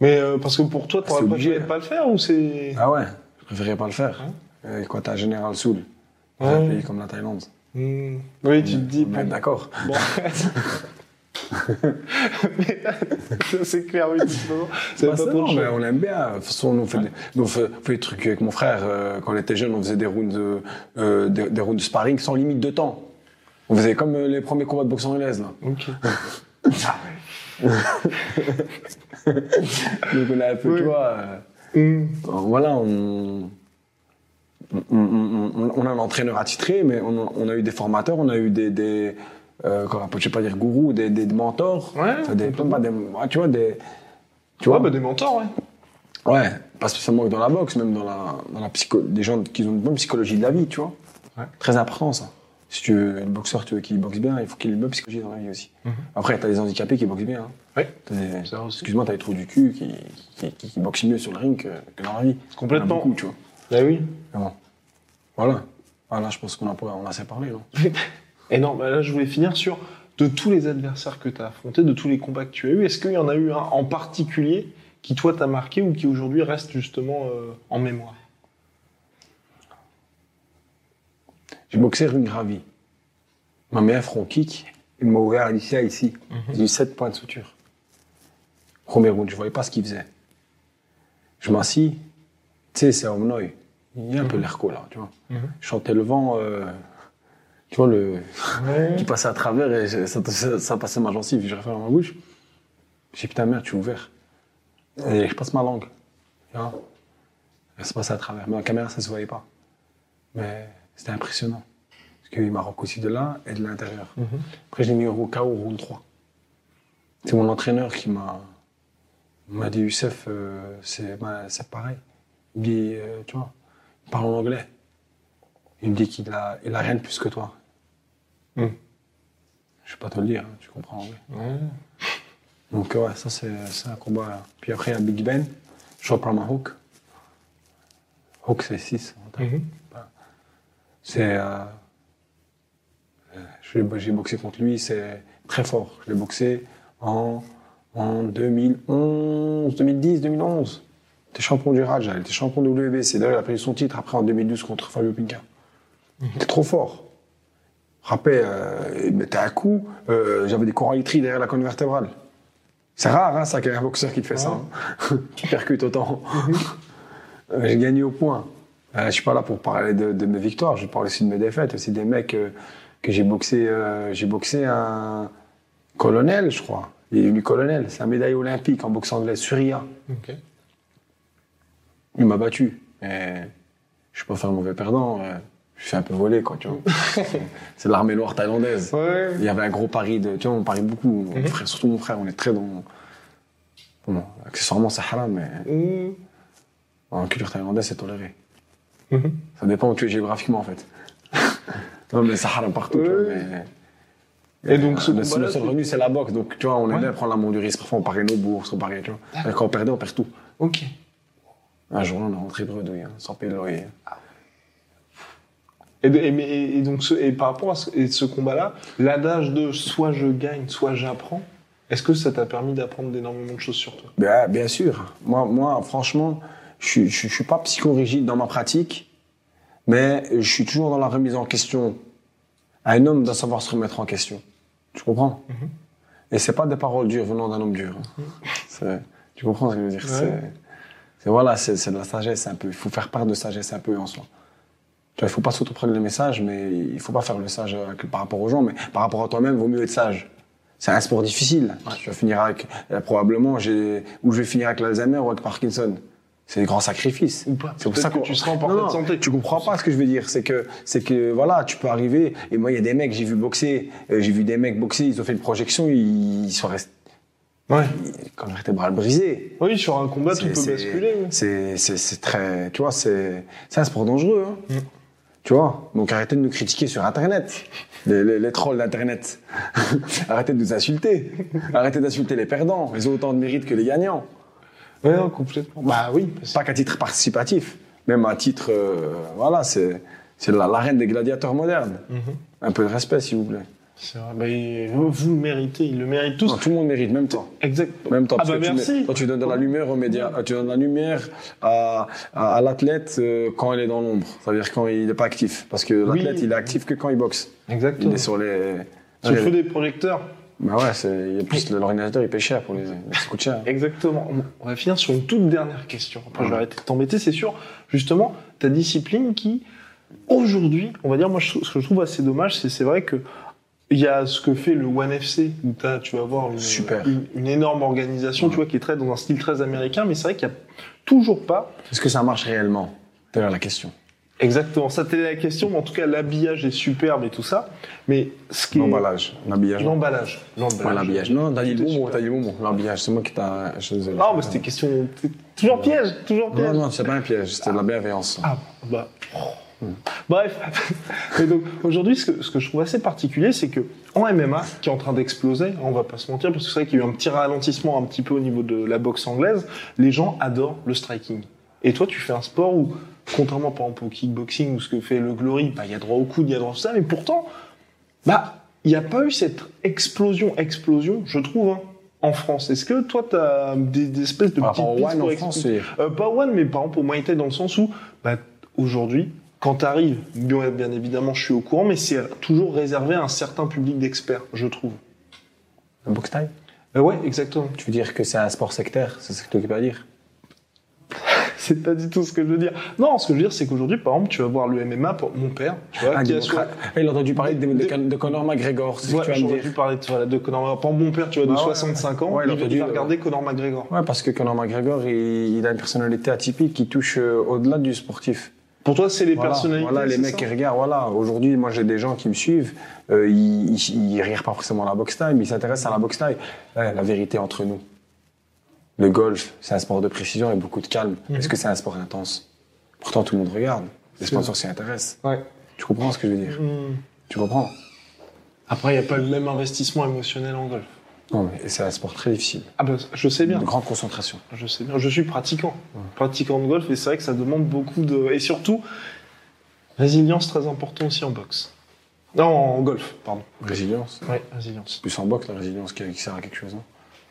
Mais euh, parce que pour toi, t'aurais préféré pas le faire ou c'est. Ah ouais, je préférais pas le faire. Euh, quand t'as un général Soul, dans un Ouais. pays comme la Thaïlande. Hmm. Oui, tu te dis. On est bon, d'accord. Bon. [LAUGHS] [LAUGHS] c'est clair, oui. C'est Bah, pas le mais on aime bien. De toute façon, on fait, des, nous, on fait, on fait des trucs avec mon frère. euh, quand on était jeune, on faisait des rounds de, euh, des, des rounds de sparring sans limite de temps. On faisait comme euh, les premiers combats de boxe anglaise, là. Ok. [LAUGHS] Donc on a un peu, Oui. tu vois, euh, Hmm. voilà, on, on, on- on- on a un entraîneur attitré, mais on a, on a eu des formateurs, on a eu des, des euh, je sais pas dire gourous, des, des mentors. Ouais, des, pas des, ouais, tu vois, des, tu Tu vois, bah, des mentors, ouais. Ouais, pas spécialement que dans la boxe, même dans la, dans la psycho, des gens qui ont une bonne psychologie de la vie, tu vois. Ouais. Très important, ça. Si tu veux, le boxeur, tu veux qu'il boxe bien, il faut qu'il ait une bonne psychologie dans la vie aussi. Mhm. Après, t'as des handicapés qui boxent bien. Hein. Ouais. Excuse-moi, t'as les trous du cul qui, qui, qui, qui boxent mieux sur le ring que, que dans la vie. Complètement. Beaucoup, tu vois. Bah oui. Bon. Voilà. Voilà, je pense qu'on a, on a assez parlé, non [LAUGHS] Et non, bah là, je voulais finir sur de tous les adversaires que tu as affrontés, de tous les combats que tu as eus, est-ce qu'il y en a eu un en particulier qui, toi, t'a marqué ou qui aujourd'hui reste justement euh, en mémoire? J'ai boxé rue Gravy. Ma mère front kick, il m'a ouvert l'ici à ici. J'ai eu 7 points de suture. Premier round, je voyais pas ce qu'il faisait. Je m'assis, tu sais, c'est Omnoy. Il y a un peu l'air là, tu vois. Je sentais le vent, euh, tu vois, le, qui passait à travers et je- ça, ça, ça passait ma gencive. Je referme ma bouche. J'ai dit, putain, merde, tu es ouvert. Et je passe ma langue. Tu vois? Et ça passait à travers. Mais en caméra, ça se voyait pas. Mais c'était impressionnant. Parce qu'il m'a aussi de là et de l'intérieur. Après, je l'ai mis au KO au round 3. C'est mon entraîneur qui m'a m'a dit, Youssef, euh, c'est c'est pareil. Il me dit, euh, tu vois, il parle en anglais. Il me dit qu'il a, il a rien de plus que toi. Mm. Je vais pas te le dire, tu comprends. Donc ouais, ça c'est un combat. là. Puis après, il y a Big Ben. Je reprends ma hook. Hook, c'est 6. C'est. euh, euh, J'ai boxé contre lui, c'est très fort. Je l'ai boxé en, en 2011, 2010, 2011. était champion du Raja, il était champion de WBC. D'ailleurs, il a pris son titre après en 2012 contre Fabio Pinca. Il était trop fort. Rappelez, euh, mettait un coup, euh, j'avais des coralitries derrière la colonne vertébrale. C'est rare, hein, ça, qu'il y ait un boxeur qui te fait ça. hein. qui [LAUGHS] percute autant. Euh, J'ai gagné au point. Euh, je suis pas là pour parler de, de mes victoires, je parle aussi de mes défaites, aussi des mecs que j'ai boxé. j'ai boxé un colonel, je crois. Il est devenu colonel. C'est un médaille olympique en boxe anglaise, Surya. Ok. Il m'a battu. Et je suis pas faire un mauvais perdant. Je suis un peu volé, quoi, tu vois. [LAUGHS] c'est l'armée noire thaïlandaise. Ouais. Il y avait un gros pari de, tu vois, on parie beaucoup. Mon frère, surtout mon frère, on est très dans. Bon, accessoirement, c'est haram, mais Mmh. en culture thaïlandaise, c'est toléré. Mhm. Ça dépend où tu es géographiquement, en fait. [LAUGHS] non, mais c'est haram partout, tu vois, mais- Et donc, ce le, le seul c'est- revenu, c'est la boxe. Donc, tu vois, on aime Ouais. prendre l'amour du risque. Parfois, on parie nos bourses, on parie, tu vois. Et quand on perdait, on perd tout. Ok. Un jour, on est rentré de redouille, hein, sans payer le loyer. Et, donc, ce- et par rapport à ce, combat-là, l'adage de soit je gagne, soit j'apprends, est-ce que ça t'a permis d'apprendre énormément de choses sur toi? Bien, bien sûr. Moi, moi franchement, je je suis pas psychorigide dans ma pratique, mais je suis toujours dans la remise en question. Un homme doit savoir se remettre en question. Tu comprends? Et c'est pas des paroles dures venant d'un homme dur. hein. C'est- Tu comprends ce que je veux dire? Ouais. C'est- C'est voilà, c'est c'est de la sagesse un peu. Il faut faire part de sagesse un peu en soi. Tu vois, il faut pas s'autoprendre le message, mais il faut pas faire le sage avec- par rapport aux gens, mais par rapport à toi-même, vaut mieux être sage. C'est un sport difficile. Je vais finir avec, euh, probablement, j'ai, ou je vais finir avec l'Alzheimer ou avec Parkinson. C'est des grands sacrifices. Ou pas. C'est pour ça que tu seras en parfaite non, santé. Tu comprends pas ce que je veux dire. C'est que, c'est que, voilà, tu peux arriver. Et moi, il y a des mecs, j'ai vu boxer, euh, j'ai vu des mecs boxer, ils ont fait une projection, ils, ils sont restés, Ouais. quand vertébrale brisée. Oui, sur un combat, peut c'est- basculer. C'est, c'est, c'est très, tu vois, c'est, c'est un sport dangereux. Hein. Mm. Tu vois, donc arrêtez de nous critiquer sur Internet, les, les, les trolls d'Internet. [LAUGHS] arrêtez de nous insulter. arrêtez d'insulter les perdants. Ils ont autant de mérite que les gagnants. Ouais, non, complètement. Bah oui. Pas qu'à titre participatif, même à titre, euh, voilà, c'est, c'est la, la reine des gladiateurs modernes. Mhm. Un peu de respect, s'il vous plaît. C'est vrai. Bah, il- vous le méritez, ils le méritent tous. Non, tout le monde mérite, même toi. Exact. Même temps, Ah bah tu merci. toi, tu donnes de la lumière aux médias, tu donnes de la lumière à, à, à l'athlète euh, quand il est dans l'ombre. C'est-à-dire quand il n'est pas actif. Parce que Oui. l'athlète, il est actif que quand il boxe. Il Exactement. est sur les. Sur le Ouais. feu des projecteurs. Bah ouais, c'est, il y a plus, l'ordinateur, il paye cher pour les, ça coûte cher. Exactement. On va finir sur une toute dernière question. Après, je vais arrêter de t'embêter. C'est sûr, justement, ta discipline qui, aujourd'hui, on va dire, moi, ce que je trouve assez dommage, c'est c'est vrai que il y a ce que fait le One FC, où t'as- tu vas avoir une, Super. une, une énorme organisation, tu vois, qui est très dans un style très américain, mais c'est vrai qu'il y a toujours pas Est-ce que ça marche réellement? C'est la question. exactement. Ça, c'était la question, mais en tout cas, l'habillage est superbe et tout ça. Mais ce qui L'emballage, l'habillage. l'emballage, Ouais, l'habillage. Non, t'as dit le bon mot, t'as dit le bon mot. L'habillage, c'est moi qui t'a. je suis désolé. Non, mais c'était question, toujours piège, toujours piège. Non, non, c'est pas un piège, c'était de la bienveillance. Ah, bah. Bref. [LAUGHS] Mais donc, aujourd'hui, ce que, ce que je trouve assez particulier, c'est que en MMA, qui est en train d'exploser, on va pas se mentir, parce que c'est vrai qu'il y a eu un petit ralentissement un petit peu au niveau de la boxe anglaise, les gens adorent le striking. Et toi, tu fais un sport où, contrairement par exemple au kickboxing ou ce que fait le Glory, bah, il y a droit au coude, il y a droit à tout ça, mais pourtant, bah, il n'y a pas eu cette explosion, explosion, je trouve, hein, en France. Est-ce que toi, tu as des, des espèces de petites pistes pour en expliquer- France, euh, pas One, mais par exemple au Muay Thai dans le sens où, bah, aujourd'hui, quand tu arrives, bien, bien évidemment, je suis au courant, mais c'est toujours réservé à un certain public d'experts, je trouve. Le boxe taille Euh, ouais, exactement. Tu veux dire que c'est un sport sectaire C'est ce que tu veux pas dire [LAUGHS] C'est pas du tout ce que je veux dire. Non, ce que je veux dire, c'est qu'aujourd'hui, par exemple, tu vas voir le MMA pour mon père, tu vois, Ah, qui a Ah, Il a entendu parler de, Conor McGregor, c'est ce que tu vas me dire. parler de, voilà, de Conor McGregor. Par exemple, mon père, tu vois, de Bah ouais, 65 ans, ouais, il a il, entendu, va euh, regarder Conor McGregor. Ouais, parce que Conor McGregor, il, il a une personnalité atypique qui touche euh, au-delà du sportif. Pour toi, c'est les Voilà, personnalités. voilà les mecs qui regardent. Voilà, aujourd'hui, moi j'ai des gens qui me suivent. euh, ils, ils, ils pas forcément la boxe taille, mais ils s'intéressent à la boxe taille. Ouais, la vérité entre nous. Le golf, c'est un sport de précision et beaucoup de calme. Mhm. Est-ce que c'est un sport intense? Pourtant, tout le monde regarde. Les sponsors s'y intéressent. Ouais. Tu comprends ce que je veux dire? Hmm. Tu comprends? Après, il n'y a pas le même investissement émotionnel en golf. Non, mais c'est un sport très difficile. Ah bah, je sais bien. De grande concentration. Je sais bien, je suis pratiquant. Pratiquant de golf, et c'est vrai que ça demande beaucoup de. Et surtout, résilience très important aussi en boxe. Non, en golf, pardon. Résilience. Ouais, résilience. Plus en boxe, la résilience qui, sert à quelque chose. hein.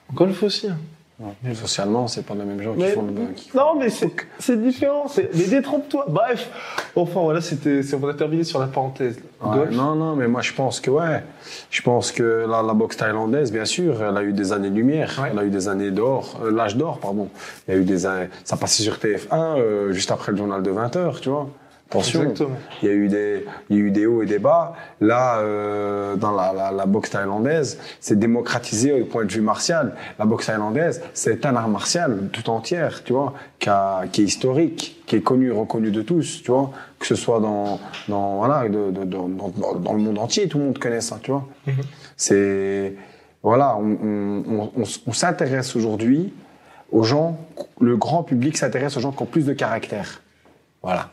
En golf aussi. hein. Ouais. Socialement, c'est pas les mêmes gens qui font le. qui font- non, mais c'est c'est différent. c'est- Mais détrompe-toi. Bref. Enfin, voilà, c'était. c'est- On a terminé sur la parenthèse. Ouais, non, non, mais moi je pense que ouais. Je pense que la, la boxe thaïlandaise, bien sûr, elle a eu des années-lumière, Ouais. elle a eu des années d'or, euh, l'âge d'or, pardon. Il y a eu des années, ça passait sur TF1 euh, juste après le journal de 20h, tu vois. Attention. Exactement. Il y a eu des, il y a eu des hauts et des bas. Là, euh, dans la, la, la boxe thaïlandaise, c'est démocratisé au point de vue martial. La boxe thaïlandaise, c'est un art martial tout entière, tu vois, qui, a- qui est historique, qui est connu, reconnu de tous, tu vois, que ce soit dans, dans voilà, de, de- de- dans, dans- le monde entier, tout le monde connaît ça, tu vois. C'est voilà, on, on s'intéresse aujourd'hui aux gens, le grand public s'intéresse aux gens qui ont plus de caractère. Voilà.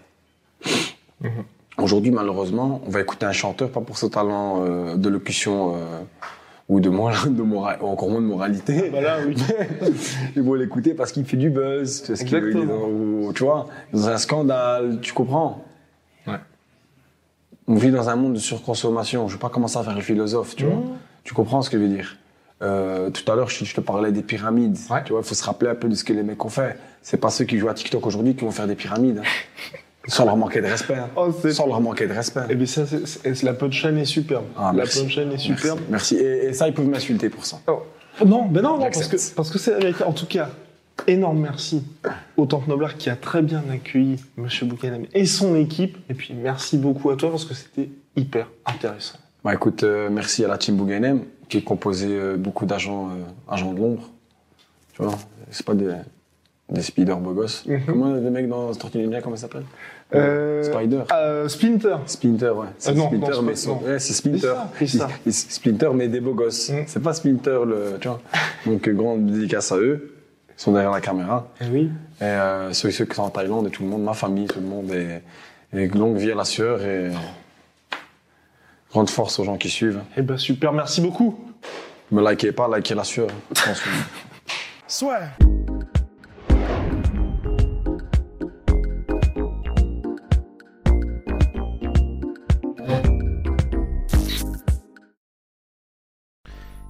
Aujourd'hui, malheureusement, on va écouter un chanteur, pas pour ce talent euh, de locution euh, ou de, mora- [LAUGHS] de mora- ou encore moins de moralité. Bah là, oui. [LAUGHS] Ils vont l'écouter parce qu'il fait du buzz, parce qu'il est dans, tu vois, dans un scandale, tu comprends? Ouais. On vit dans un monde de surconsommation. Je vais pas commencer à faire le philosophe, tu vois. Mmh. Tu comprends ce que je veux dire? Euh, Tout à l'heure, je, je te parlais des pyramides. Ouais. Tu vois, il faut se rappeler un peu de ce que les mecs ont fait. C'est pas ceux qui jouent à TikTok aujourd'hui qui vont faire des pyramides. hein. [LAUGHS] Sans leur manquer de respect. hein. Oh, Sans leur manquer de respect. Eh bien, ça, c'est- c'est- la punchline est superbe. Ah, la punchline est superbe. Merci. Et, et ça, ils peuvent m'insulter pour ça. Oh. Non, mais non, non, parce que parce que c'est la vérité. En tout cas, énorme merci au Temple Noblard qui a très bien accueilli Monsieur Boukanem et son équipe. Et puis merci beaucoup à toi parce que c'était hyper intéressant. Bah écoute, euh, merci à la team Bougainem, qui est composée euh, beaucoup d'agents euh, agents de l'ombre. Tu vois, c'est pas des, des speeders beaux gosses. Mhm. Comment les mecs dans Tortue Ninja, comment ça s'appelle Euh, Spider. euh, Splinter. Splinter, ouais. C'est Euh, non, Splinter, non, mais pas- ouais, c'est Splinter. Ça, Splinter, mais des beaux gosses. Mhm. C'est pas Splinter, le, tu vois. Donc, euh, grande dédicace à eux. Ils sont derrière la caméra. Eh oui. Et euh, ceux, ceux qui sont en Thaïlande et tout le monde, ma famille, tout le monde. Et, et longue vie à la sueur et grande force aux gens qui suivent. Eh ben super, merci beaucoup. Me likez pas, likez la sueur. [LAUGHS] Soit.